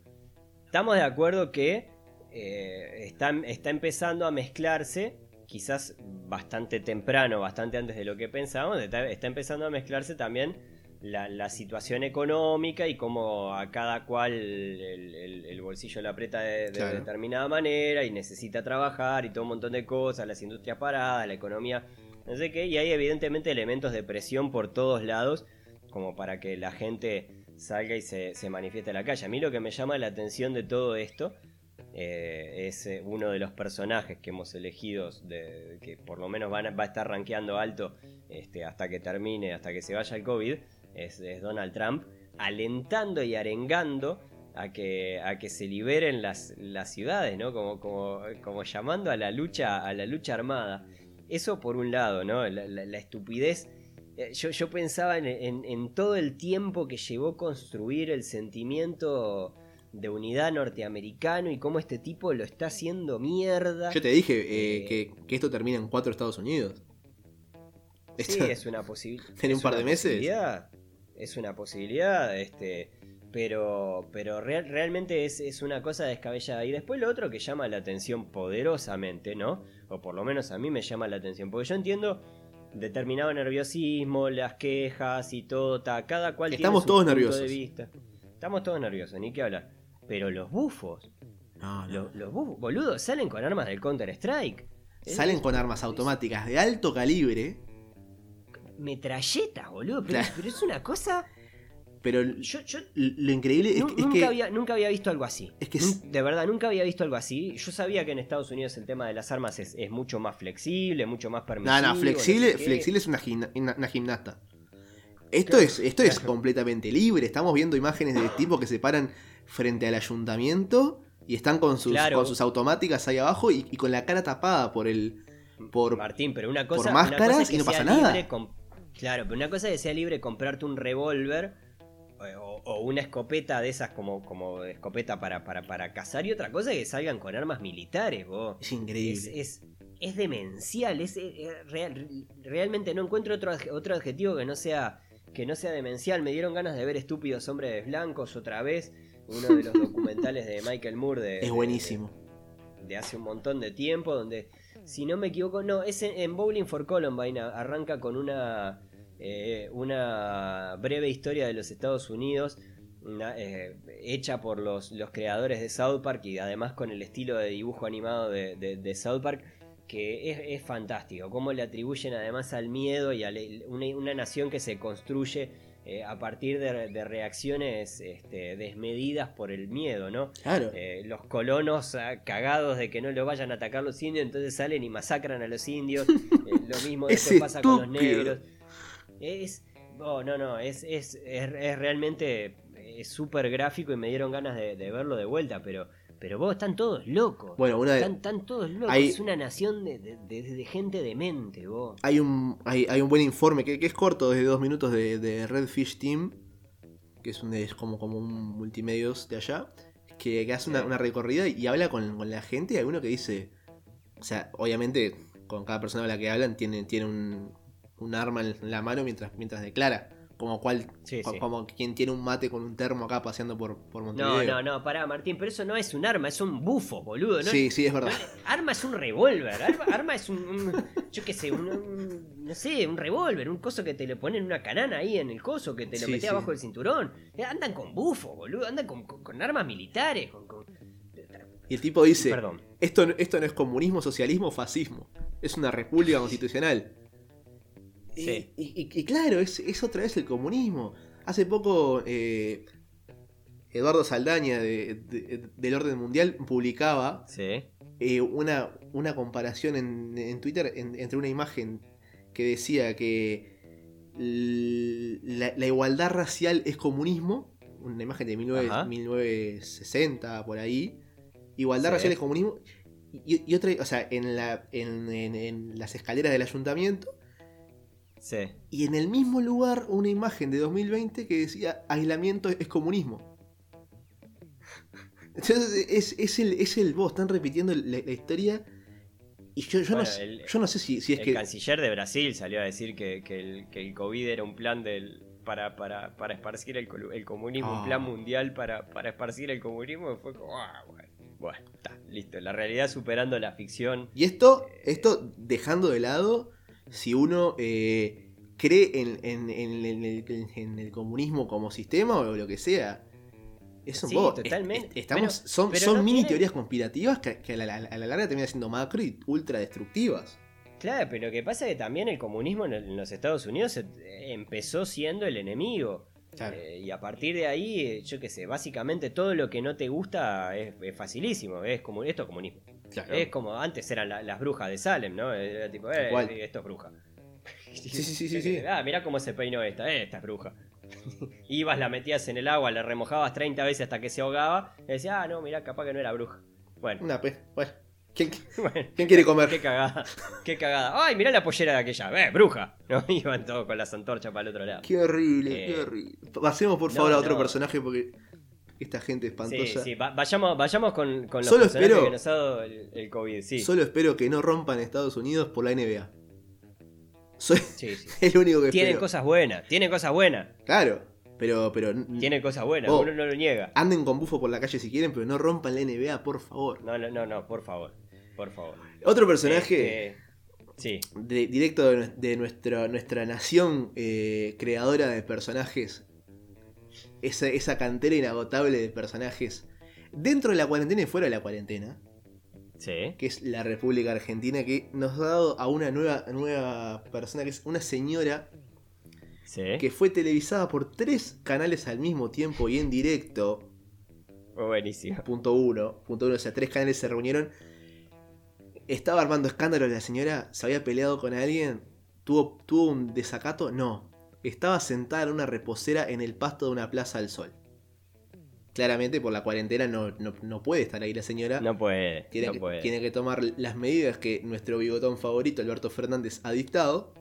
Estamos de acuerdo que eh, está, está empezando a mezclarse, quizás bastante temprano, bastante antes de lo que pensábamos, está, está empezando a mezclarse también la, la situación económica y cómo a cada cual el, el- el bolsillo le aprieta de, de Claro. determinada manera y necesita trabajar y todo un montón de cosas, las industrias paradas, la economía, no sé qué, y hay evidentemente elementos de presión por todos lados como para que la gente salga y se, se manifieste en la calle. A mí lo que me llama la atención de todo esto eh, es eh, uno de los personajes que hemos elegido, de, que por lo menos van a- va a estar rankeando alto este, hasta que termine, hasta que se vaya el COVID, es, es Donald Trump, alentando y arengando a que, a que se liberen las, las ciudades, ¿no? Como, como, como llamando a la lucha, a la lucha armada. Eso por un lado, ¿no? La, la- la estupidez. Eh, Yo, yo pensaba en, en- en todo el tiempo que llevó construir el sentimiento de unidad norteamericano y cómo este tipo lo está haciendo mierda. Yo te dije eh, Eh, que, que esto termina en cuatro Estados Unidos. Sí, Esto- es una posibilidad. ¿En un par de meses? Es una posibilidad, este. Pero, pero real- realmente es, es una cosa descabellada. Y después lo otro que llama la atención poderosamente, ¿no? O por lo menos a mí me llama la atención. Porque yo entiendo determinado nerviosismo, las quejas y todo. ta, cada cual tiene Estamos su todos punto nerviosos. de vista. Estamos todos nerviosos, ni qué hablar. Pero los bufos, No, no. los, los bufos, boludo, salen con armas del Counter-Strike. Salen con armas automáticas de alto calibre. metralletas, boludo. Pero, Claro. pero es una cosa. Pero Yo, yo lo increíble es, que- es nunca, que. había, nunca había visto algo así. Es que De verdad, nunca había visto algo así. Yo sabía que en Estados Unidos el tema de las armas es, es mucho más flexible, mucho más permisivo. No, no, flexible, sé flexible es una, gimna- una- una gimnasta. Esto es, esto es completamente libre. Estamos viendo imágenes de tipos que se paran frente al ayuntamiento y están con sus, Claro. con sus automáticas ahí abajo y, y con la cara tapada por el. por Martín, pero una cosa. por una máscaras cosa es que y no pasa nada. libre Claro, pero una cosa es que sea libre comprarte un revólver o, o una escopeta de esas como, como escopeta para, para, para cazar y otra cosa es que salgan con armas militares, vos. Es increíble. Es, es, es demencial, es, real- realmente no encuentro otro, otro adjetivo que no sea que no sea demencial. Me dieron ganas de ver Estúpidos Hombres Blancos otra vez, uno de los documentales de Michael Moore de, es de- buenísimo. de hace un montón de tiempo, donde, si no me equivoco, no, es en, en Bowling for Columbine, arranca con una, eh, una breve historia de los Estados Unidos, una, eh, hecha por los, los creadores de South Park y además con el estilo de dibujo animado de, de- de South Park, que es, es fantástico, cómo le atribuyen además al miedo y a la- una, una nación que se construye eh, a partir de, de reacciones este, desmedidas por el miedo, ¿no? Claro. Eh, los colonos ah, cagados de que no lo vayan a atacar los indios, entonces salen y masacran a los indios. Eh, lo mismo Es después pasa con los negros. Es. Oh, no, no, es, es, es, es realmente es súper gráfico y me dieron ganas de, de verlo de vuelta, pero, pero vos están todos locos. Bueno, una de- están, todos locos. hay- Es una nación de, de, gente demente, vos. Hay un, hay, hay un buen informe que, que es corto, de dos minutos, de, Redfish Team, que es, un, es como, como un multimedios de allá, que, que hace una, recorrida y habla con, con la gente. Y hay uno que dice, o sea, obviamente con cada persona con la que hablan tiene, tiene un, un arma en la mano mientras, mientras declara. Como, cual, Sí, co- sí. como quien tiene un mate con un termo acá paseando por, por Montevideo. No, no, no, pará, Martín, pero eso no es un arma, es un bufo, boludo. ¿no? Sí, sí, es verdad. Arma es un revólver, arma, arma es un, un- yo qué sé, un, un- no sé, un revólver, un coso que te le ponen una canana ahí en el coso, que te lo Sí, sí. abajo del cinturón. Eh, Andan con bufo, boludo, andan con, con- con armas militares, con, con- Y el tipo dice, Perdón. esto, esto no es comunismo, socialismo, fascismo. Es una república constitucional. Y, Sí. y- y- y claro, es, es otra vez el comunismo. Hace poco eh, Eduardo Saldaña de- de- del Orden Mundial publicaba Sí, eh, una, una comparación en, en Twitter en- entre una imagen que decía que la, la igualdad racial es comunismo, una imagen de 19 Ajá. 1960 por ahí, igualdad Sí. racial es comunismo, y, y otra, o sea, en, la, en las escaleras del ayuntamiento, sí. y en el mismo lugar una imagen de 2020 que decía aislamiento es comunismo. Entonces es, es el, es el vos, están repitiendo la, la historia. Y yo, yo, no, Bueno, el- yo no sé si, si es el que. canciller de Brasil salió a decir que, que el, que el COVID era un plan del para, para, para esparcir el, el comunismo, Ah. un plan mundial para, para esparcir el comunismo. y Fue como, ah, bueno, bueno, está, listo. La realidad superando la ficción. Y esto, esto dejando de lado si uno eh, cree en, en- en- en el, en el comunismo como sistema o lo que sea. Eso Sí, vos, totalmente. est- estamos, Pero- son pero son no mini tiene- teorías conspirativas que, que a, la, a la larga terminan siendo macro y ultra destructivas. Claro, pero lo que pasa es que también el comunismo en, los Estados Unidos empezó siendo el enemigo. Claro. Eh, y a partir de ahí, eh, yo qué sé, básicamente todo lo que no te gusta es, es facilísimo. Es como, esto es comunismo. Claro. Es como antes eran la- las brujas de Salem, ¿no? Era tipo, eh, cual. esto es bruja. Sí, sí, sí, sí, sí. Ah, mirá cómo se peinó esta, eh, esta es bruja. Ibas, la metías en el agua, la remojabas 30 veces hasta que se ahogaba. Y decías, ah, no, mirá, capaz que no era bruja. Bueno, Una pe- bueno, ¿quién, bueno. quién quiere comer? Qué cagada, qué cagada. Ay, mirá la pollera de aquella, eh, bruja. ¿No? Iban todos con las antorchas para el otro lado. Qué horrible, Eh, qué horrible. Pasemos por no, favor a otro no. personaje porque esta gente Sí, espantosa. sí, va- vayamos, vayamos con, con los Solo personajes espero- que nos ha dado el, el COVID. Sí, Solo espero que no rompan Estados Unidos por la NBA. Soy sí, sí. el único que Tiene espero. cosas buenas, tiene cosas buenas, Claro, pero, pero tiene cosas buenas, Oh. uno no lo niega. anden con bufo por la calle si quieren, pero no rompan la NBA, por favor. No, no, no, no, por favor, por favor. Otro personaje Este, sí, de- directo de nuestra, nuestra nación eh, creadora de personajes. Esa, esa cantera inagotable de personajes dentro de la cuarentena y fuera de la cuarentena. sí. que es la República Argentina, que nos ha dado a una nueva, nueva persona, que es una señora Sí. que fue televisada por tres canales al mismo tiempo y en directo. Buenísimo. Punto uno. Punto uno, o sea, tres canales se reunieron. Estaba armando escándalo la señora, se había peleado con alguien, tuvo, tuvo un desacato, no. Estaba sentada en una reposera en el pasto de una plaza al sol. Claramente por la cuarentena no, no- no puede estar ahí la señora. No puede. tiene, no que, puede. tiene que tomar las medidas que nuestro bigotón favorito, Alberto Fernández, ha dictado.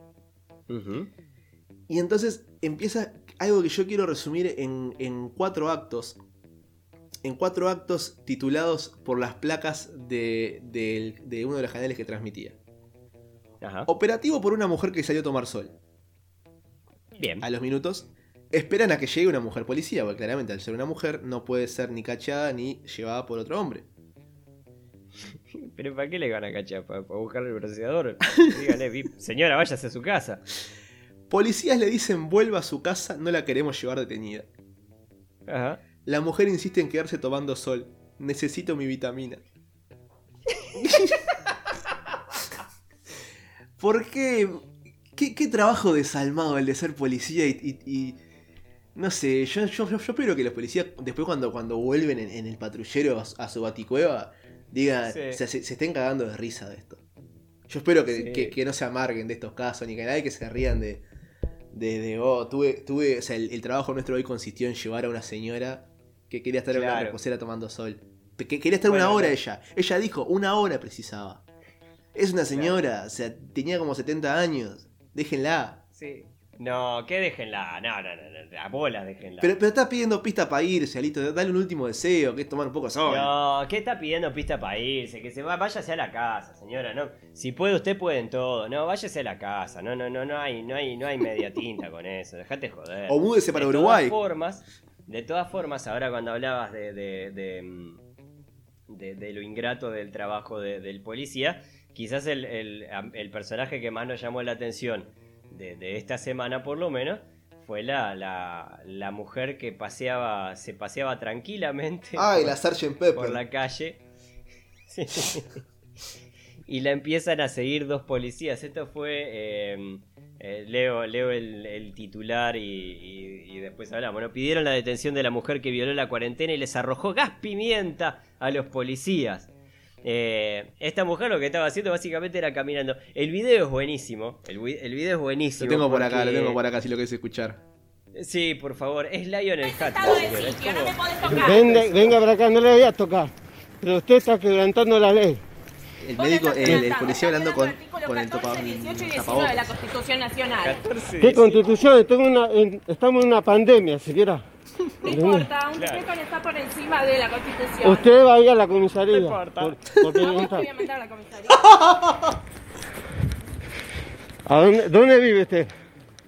Y entonces empieza algo que yo quiero resumir en, en cuatro actos. En cuatro actos titulados por las placas de, del- de uno de los canales que transmitía. Ajá. Operativo por una mujer que salió a tomar sol. Bien. A los minutos esperan a que llegue una mujer policía, porque claramente al ser una mujer no puede ser ni cachada ni llevada por otro hombre. Pero ¿para qué le van a cachar? ¿Para, para buscar el bronceador? Díganle, "Vi- señora, váyase a su casa. Policías le dicen vuelva a su casa, no la queremos llevar detenida. Ajá. La mujer insiste en quedarse tomando sol. Necesito mi vitamina. ¿Por qué? Qué? qué trabajo desalmado el de ser policía y... y- y- no sé, yo, yo, yo- yo espero que los policías después cuando, cuando vuelven en, en el patrullero a, a su baticueva, digan, Sí. se, se- se estén cagando de risa de esto. Yo espero que, Sí. que- que no se amarguen de estos casos, ni que nadie que se rían de, de, de, oh, tuve, tuve, o sea, el, el trabajo nuestro hoy consistió en llevar a una señora que quería estar en una reposera tomando sol. Que quería estar Bueno, una hora ella. Ella dijo, una hora precisaba. Es una señora, o sea, tenía como 70 años. Déjenla. Sí. No, que déjenla. No, no, no, no. La bola déjenla. Pero, pero está pidiendo pista para irse, Alito. Dale un último deseo, que es tomar un poco de sol. No, ¿qué está pidiendo pista para irse? Que se va, váyase a la casa, señora. No, si puede usted pueden todo. No, váyase a la casa. No, no, no, no hay, no hay, no hay media tinta con eso. Dejate joder. O múdese para de Uruguay. Todas formas, de todas formas, ahora cuando hablabas de, de, de, de- de lo ingrato del trabajo de- del policía, quizás el, el- el personaje que más nos llamó la atención de, de esta semana, por lo menos, fue la, la, la mujer que paseaba, se paseaba tranquilamente Ay, por, la. Pepper. por la calle. Sí. Y la empiezan a seguir dos policías. Esto fue. eh, eh, leo leo el, el titular y, y- y después hablamos. Bueno, pidieron la detención de la mujer que violó la cuarentena y les arrojó gas pimienta a los policías. Eh, esta mujer lo que estaba haciendo básicamente era caminando. El video es buenísimo. El, el video es Lo buenísimo. tengo por acá, lo porque- tengo por acá si lo querés escuchar. Sí, por favor. Es Lionel señora. Tocar. Venga, venga para acá, no le voy a tocar. Pero usted está quebrantando la ley. El médico, el, el policía hablando con, con el artículos topa- 14, 18 y 19 de la tapabocas. Constitución Nacional. 14, ¿Qué 18. constitución? Estamos en una, en- estamos en una pandemia, siquiera. No importa, un Claro. decreto está por encima de la Constitución. Usted va a ir a la comisaría. No importa. por- porque A no voy a mandar a la comisaría. ¿A dónde, dónde vive usted?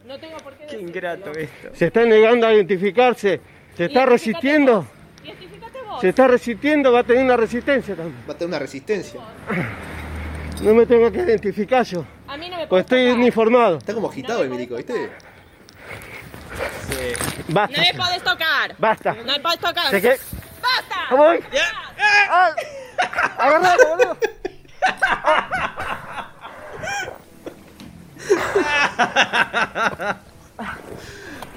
No tengo por qué Qué ingrato esto. ¿Se está negando a identificarse? ¿Se está resistiendo? vos. Identificate vos. ¿Se está resistiendo? Va a tener una resistencia también. Va a tener una resistencia. No me tengo que identificar yo. A mí no me Pues podés estoy uniformado. Está como agitado el médico, ¿viste? Sí. Basta. No me podés tocar. Basta. No me podés tocar. ¿Se qué? ¡Basta! ¡Voy! ¡Ay! ¡Agarralo, boludo!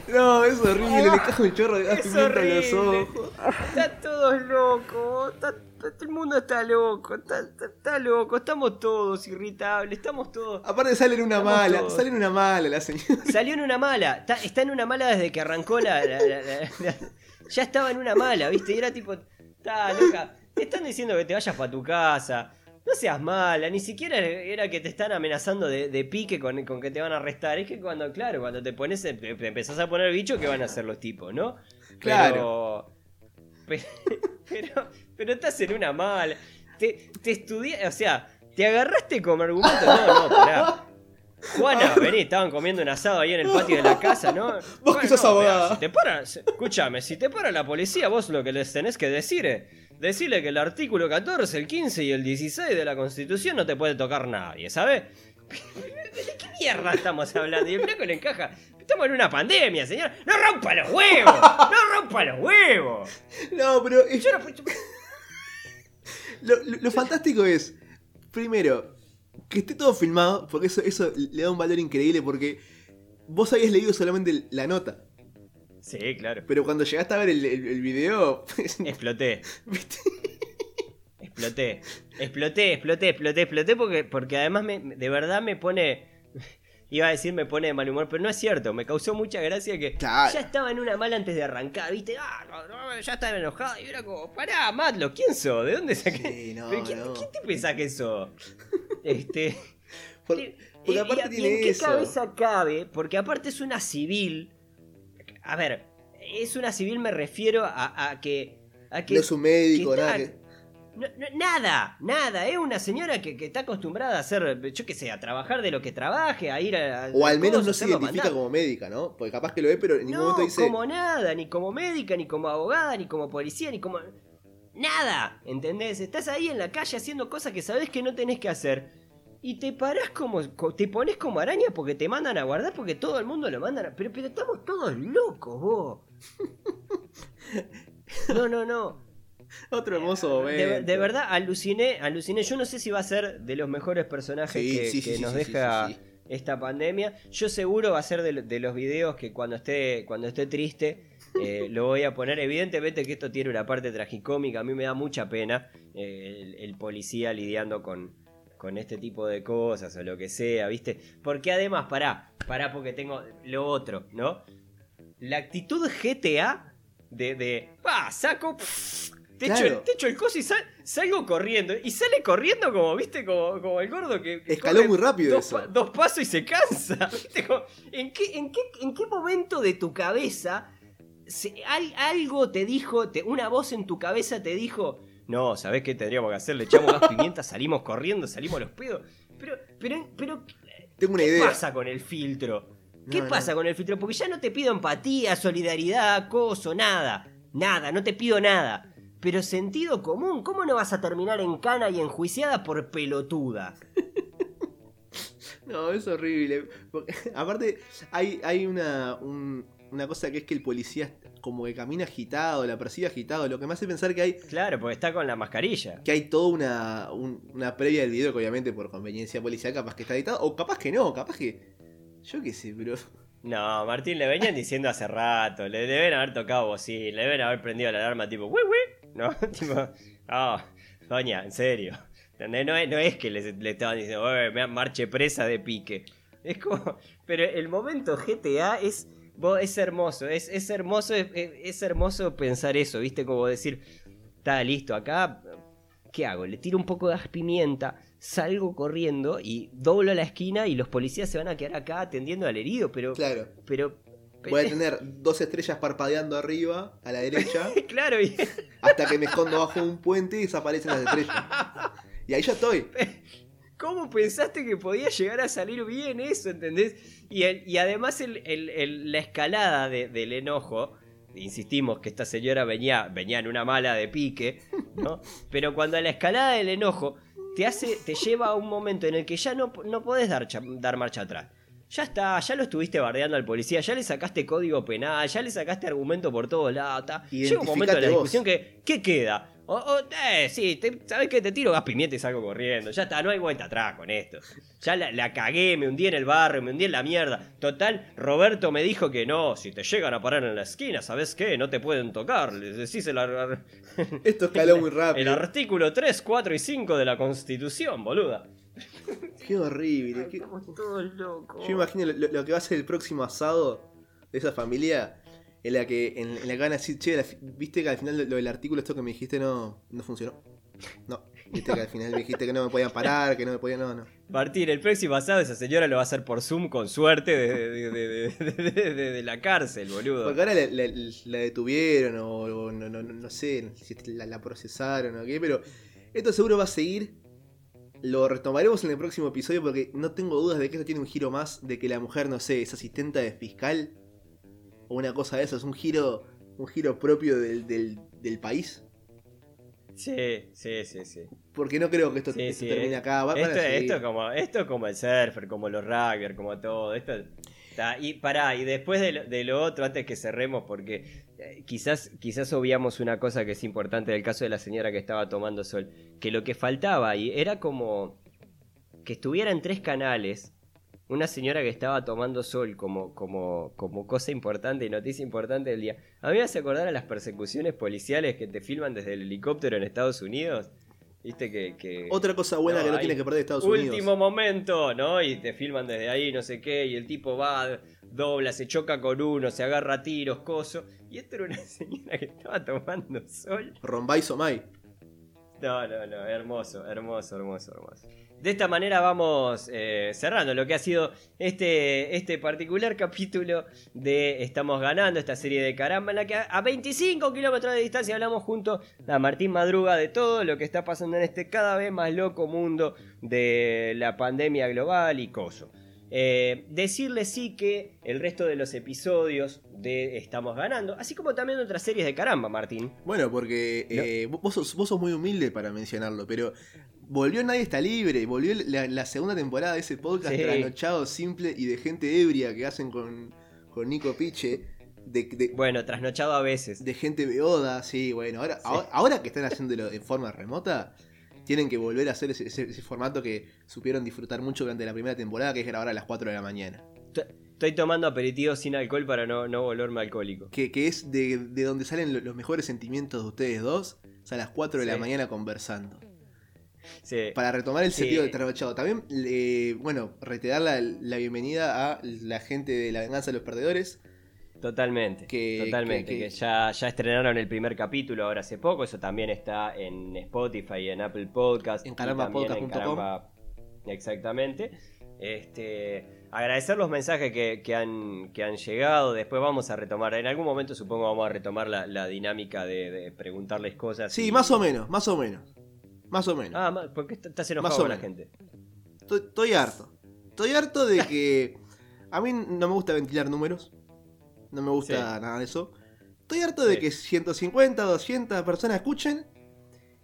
No, es horrible, le cajo un chorro de gas pimienta en los ojos. Está todo loco, está- está- el mundo está loco, está, está- está loco, estamos todos irritables, estamos todos... Aparte sale en una mala, todos. sale en una mala la señora. Salió en una mala, está, está en una mala desde que arrancó la, la- la- la- la- Ya estaba en una mala, ¿viste? Y era tipo, está loca, te están diciendo que te vayas para tu casa, no seas mala, ni siquiera era que te están amenazando de, de pique con, con que te van a arrestar, es que cuando, claro, cuando te pones, te, te empezás a poner bicho, ¿qué van a hacer los tipos, no? Claro. Pero, pero, pero estás en una mala. Te, te estudié, o sea, te agarraste como argumento. No, no, pará. Juana, vení, estaban comiendo un asado ahí en el patio de la casa, ¿no? Vos que sos no, abogada. mirá, si te para, escúchame, si te para la policía, vos lo que les tenés que decir es decirle que el artículo 14, el 15 y el 16 de la Constitución no te puede tocar nadie, ¿sabes? ¿De qué mierda estamos hablando? Y el flaco le encaja. Estamos en una pandemia, señor. ¡No rompa los huevos! ¡No rompa los huevos! No, pero Yo no- lo, lo- lo fantástico es, primero, que esté todo filmado, porque eso, eso le da un valor increíble, porque vos habías leído solamente la nota. Sí, claro. Pero cuando llegaste a ver el, el- el video. Exploté. ¿viste? Exploté. Exploté, exploté, exploté, exploté porque, porque además me, de verdad me pone... Iba a decir me pone de mal humor, pero no es cierto. Me causó mucha gracia que Claro. ya estaba en una mala antes de arrancar, ¿viste? Ah, no, no, ya estaba enojado y era como, pará, Matlo, ¿quién sos? ¿De dónde saqué? Sí, no, ¿Pero ¿quién, te pensás que sos? Este... Por- Y- y- aparte y- y tiene en qué eso. cabeza cabe? Porque aparte es una civil. A ver, es una civil me refiero a, a que... A que No es un médico, que nada. está- que- no- nada, nada. Es una señora que, que está acostumbrada a hacer, yo qué sé, a trabajar de lo que trabaje, a ir a... O al menos no se identifica como médica, ¿no? Porque capaz que lo ve, pero en ningún No, momento dice. como nada, ni como médica, ni como abogada, ni como policía, ni como... Nada, ¿entendés? Estás ahí en la calle haciendo cosas que sabes que no tenés que hacer. Y te parás como... co- Te pones como araña porque te mandan a guardar porque todo el mundo lo mandan a... Pero, pero estamos todos locos, vos. No, no, no. Otro hermoso momento. de verdad, aluciné, aluciné. Yo no sé si va a ser de los mejores personajes Sí, que, sí, sí, que sí, nos deja esta pandemia. Yo seguro va a ser de, lo- de los videos que cuando esté, cuando esté triste eh, lo voy a poner. Evidentemente que esto tiene una parte tragicómica. A mí me da mucha pena eh, el, el policía lidiando con, con este tipo de cosas o lo que sea, ¿viste? Porque además, pará, pará porque tengo lo otro, ¿no? La actitud GTA de, de ¡ah, saco! pff, te, echo, Claro. te echo el coso y sal- salgo corriendo. Y sale corriendo como, ¿viste? Como, como el gordo que... Escaló muy rápido dos, eso. pa- dos pasos y se cansa. ¿viste? Como, ¿en, qué, en, qué, ¿En qué momento de tu cabeza se- al- algo te dijo, te- una voz en tu cabeza te dijo, no, ¿sabés qué tendríamos que hacer? Le echamos gas pimienta, salimos corriendo, salimos a los pedos. Pero, pero, pero, Tengo una ¿qué idea. pasa con el filtro? ¿Qué No, pasa no. con el filtro? Porque ya no te pido empatía, solidaridad, coso, nada. Nada, no te pido nada. Pero sentido común, ¿cómo no vas a terminar en cana y enjuiciada por pelotuda? No, es horrible. Porque, aparte, hay, hay una, un- una cosa que es que el policía como que camina agitado, la percibe agitado. Lo que me hace pensar que hay, Claro, porque está con la mascarilla. que hay toda una, un- una previa del video que obviamente por conveniencia policial capaz que está editado. O capaz que no, capaz que... Yo qué sé, pero... No, Martín, le venían diciendo hace rato, le deben haber tocado bocina, le deben haber prendido la alarma tipo, ¡Wi, wi! ¿No? tipo, ah, doña, en serio. ¿Entendés? No es, no es que le, le estaban diciendo, "Eh, me marche presa de pique. Es como, pero el momento GTA es, vos, es hermoso, es, es hermoso, es, es hermoso pensar eso, ¿viste? Como decir, está listo, acá, ¿qué hago? Le tiro un poco de gas pimienta, salgo corriendo y doblo la esquina y los policías se van a quedar acá atendiendo al herido, pero... Claro. Pero. Voy a tener dos estrellas parpadeando arriba, a la derecha, claro, y- hasta que me escondo bajo un puente y desaparecen las estrellas. Y ahí ya estoy. ¿Cómo pensaste que podía llegar a salir bien eso, entendés? Y, el- y además el- el- el- la escalada de- del enojo, insistimos que esta señora venía, venía en una mala de pique, ¿no? Pero cuando la escalada del enojo te hace, te lleva a un momento en el que ya no, no podés dar, dar marcha atrás. Ya está, ya lo estuviste bardeando al policía, ya le sacaste código penal, ya le sacaste argumento por todos lados. ta. Llega un momento de la vos. discusión que, ¿qué queda? O, o, eh, sí, te- ¿sabes qué? Te tiro gas pimienta y salgo corriendo. Ya está, no hay vuelta atrás con esto. Ya la, la cagué, me hundí en el barrio, me hundí en la mierda. Total, Roberto me dijo que no, si te llegan a parar en la esquina, ¿sabes qué? No te pueden tocar. Les decís el, ar- Esto escaló muy el rápido. artículo 3, 4 y 5 de la Constitución, boluda. Qué horrible. qué- Estamos todos locos. Yo imagino lo, lo que va a ser el próximo asado de esa familia. En la que, en, en la que van a decir, che, la viste que al final lo, lo del artículo esto que me dijiste no, no funcionó. No, viste que al final me dijiste que no me podían parar, que no me podían. No, no. Martín, el próximo asado esa señora lo va a hacer por Zoom con suerte de, de- de- de- de- de- de- de la cárcel, boludo. Porque ahora la, la- la detuvieron o, o no, no, no- no sé si la, la procesaron o qué, pero esto seguro va a seguir. Lo retomaremos en el próximo episodio porque no tengo dudas de que esto tiene un giro más, de que la mujer, no sé, es asistente de fiscal o una cosa de eso, es un giro, un giro propio del, del, del país. Sí, sí, sí, sí. Porque no creo que esto, Sí, esto sí, termine eh. acá. Va, Esto, esto como, esto es como el surfer, como los rugby, como todo. Esto y pará, y después de lo, de lo otro, antes que cerremos, porque quizás, quizás obviamos una cosa que es importante del caso de la señora que estaba tomando sol. Que lo que faltaba ahí era como que estuviera en tres canales una señora que estaba tomando sol como, como, como cosa importante y noticia importante del día. A mí me hace acordar a las persecuciones policiales que te filman desde el helicóptero en Estados Unidos. Viste que. que- Otra cosa buena que no tiene que perder Estados Último Unidos. momento, ¿no? Y te filman desde ahí, no sé qué, y el tipo va, dobla, se choca con uno, se agarra a tiros, coso. Y esto era una señora que estaba tomando sol. Rombay Somay. No, no, no, hermoso, hermoso, hermoso, hermoso. De esta manera vamos eh, cerrando lo que ha sido este, este particular capítulo de Estamos Ganando, esta serie de caramba, en la que a, a 25 kilómetros de distancia hablamos junto a Martín Madruga de todo lo que está pasando en este cada vez más loco mundo de la pandemia global y coso. Eh, decirle sí que el resto de los episodios de Estamos Ganando, así como también otras series de caramba, Martín. Bueno, porque eh, vos, sos, vos sos muy humilde para mencionarlo, pero volvió Nadie está libre, volvió la, la segunda temporada de ese podcast Sí. trasnochado, simple y de gente ebria que hacen con, con Nico Piche, de, de, Bueno, trasnochado a veces. de gente beoda, sí, bueno, ahora, ahora, ahora que están haciéndolo de forma remota, tienen que volver a hacer ese, ese- ese formato que supieron disfrutar mucho durante la primera temporada, que es grabar a las 4 de la mañana. Estoy tomando aperitivos sin alcohol para no, no volverme alcohólico. Que, que es de, de donde salen lo- los mejores sentimientos de ustedes dos, o sea, a las 4 de la mañana conversando. Sí. Para retomar el Sí. sentido del trasnochado, también, eh, bueno, reiterar la, la bienvenida a la gente de La Venganza de los Perdedores. Totalmente. Que- totalmente. que- Que, que- ya, ya estrenaron el primer capítulo ahora hace poco. Eso también está en Spotify en Apple Podcast. En carambapodcast.com. Caramba- Exactamente. Este, agradecer los mensajes que, que han, que han llegado. Después vamos a retomar. En algún momento supongo vamos a retomar la, la dinámica de, de preguntarles cosas. Sí, y- más o menos, más o menos. Más o menos. Ah, ma- porque estás enojado Más o con la menos. gente. Estoy, estoy harto. Estoy harto de que. A mí no me gusta ventilar números. No me gusta Sí. nada de eso. Estoy harto de que 150, 200 personas escuchen.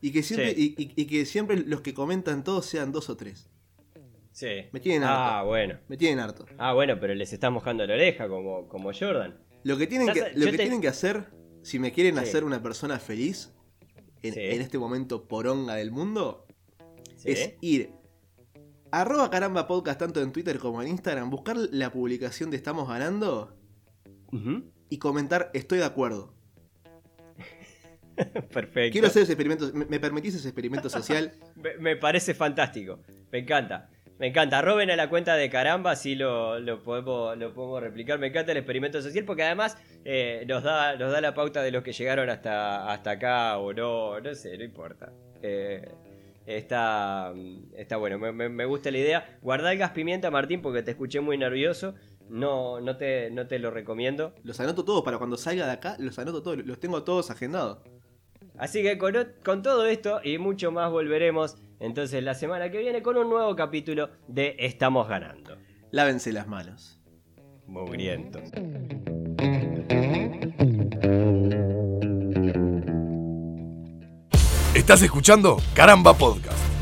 Y que, siempre, Sí. y, y- y que siempre los que comentan todos sean dos o tres. Sí. Me tienen Ah, harto. bueno. Me tienen harto. Ah, bueno, pero les estás mojando la oreja como, como Jordan. Lo que tienen que, lo que te- tienen que hacer, si me quieren hacer una persona feliz en, este momento poronga del mundo, es ir arroba caramba podcast tanto en Twitter como en Instagram, buscar la publicación de Estamos Ganando Y comentar estoy de acuerdo. Perfecto. Quiero hacer ese experimento, ¿me, permitís ese experimento social? Me, me parece fantástico. Me encanta. Me encanta. Roben a la cuenta de caramba, así lo, lo podemos, lo podemos replicar. Me encanta el experimento social porque además eh, nos, da, nos da la pauta de los que llegaron hasta, hasta acá o no. No sé, no importa. Eh, está, está bueno. Me, me- me gusta la idea. Guardá el gas pimienta, Martín, porque te escuché muy nervioso. No, no, te, no te lo recomiendo. Los anoto todos para cuando salga de acá, los anoto todos, los tengo todos agendados. Así que con, con todo esto y mucho más volveremos entonces la semana que viene con un nuevo capítulo de Estamos ganando. Lávense las manos. Mugrientos. Estás escuchando Caramba Podcast.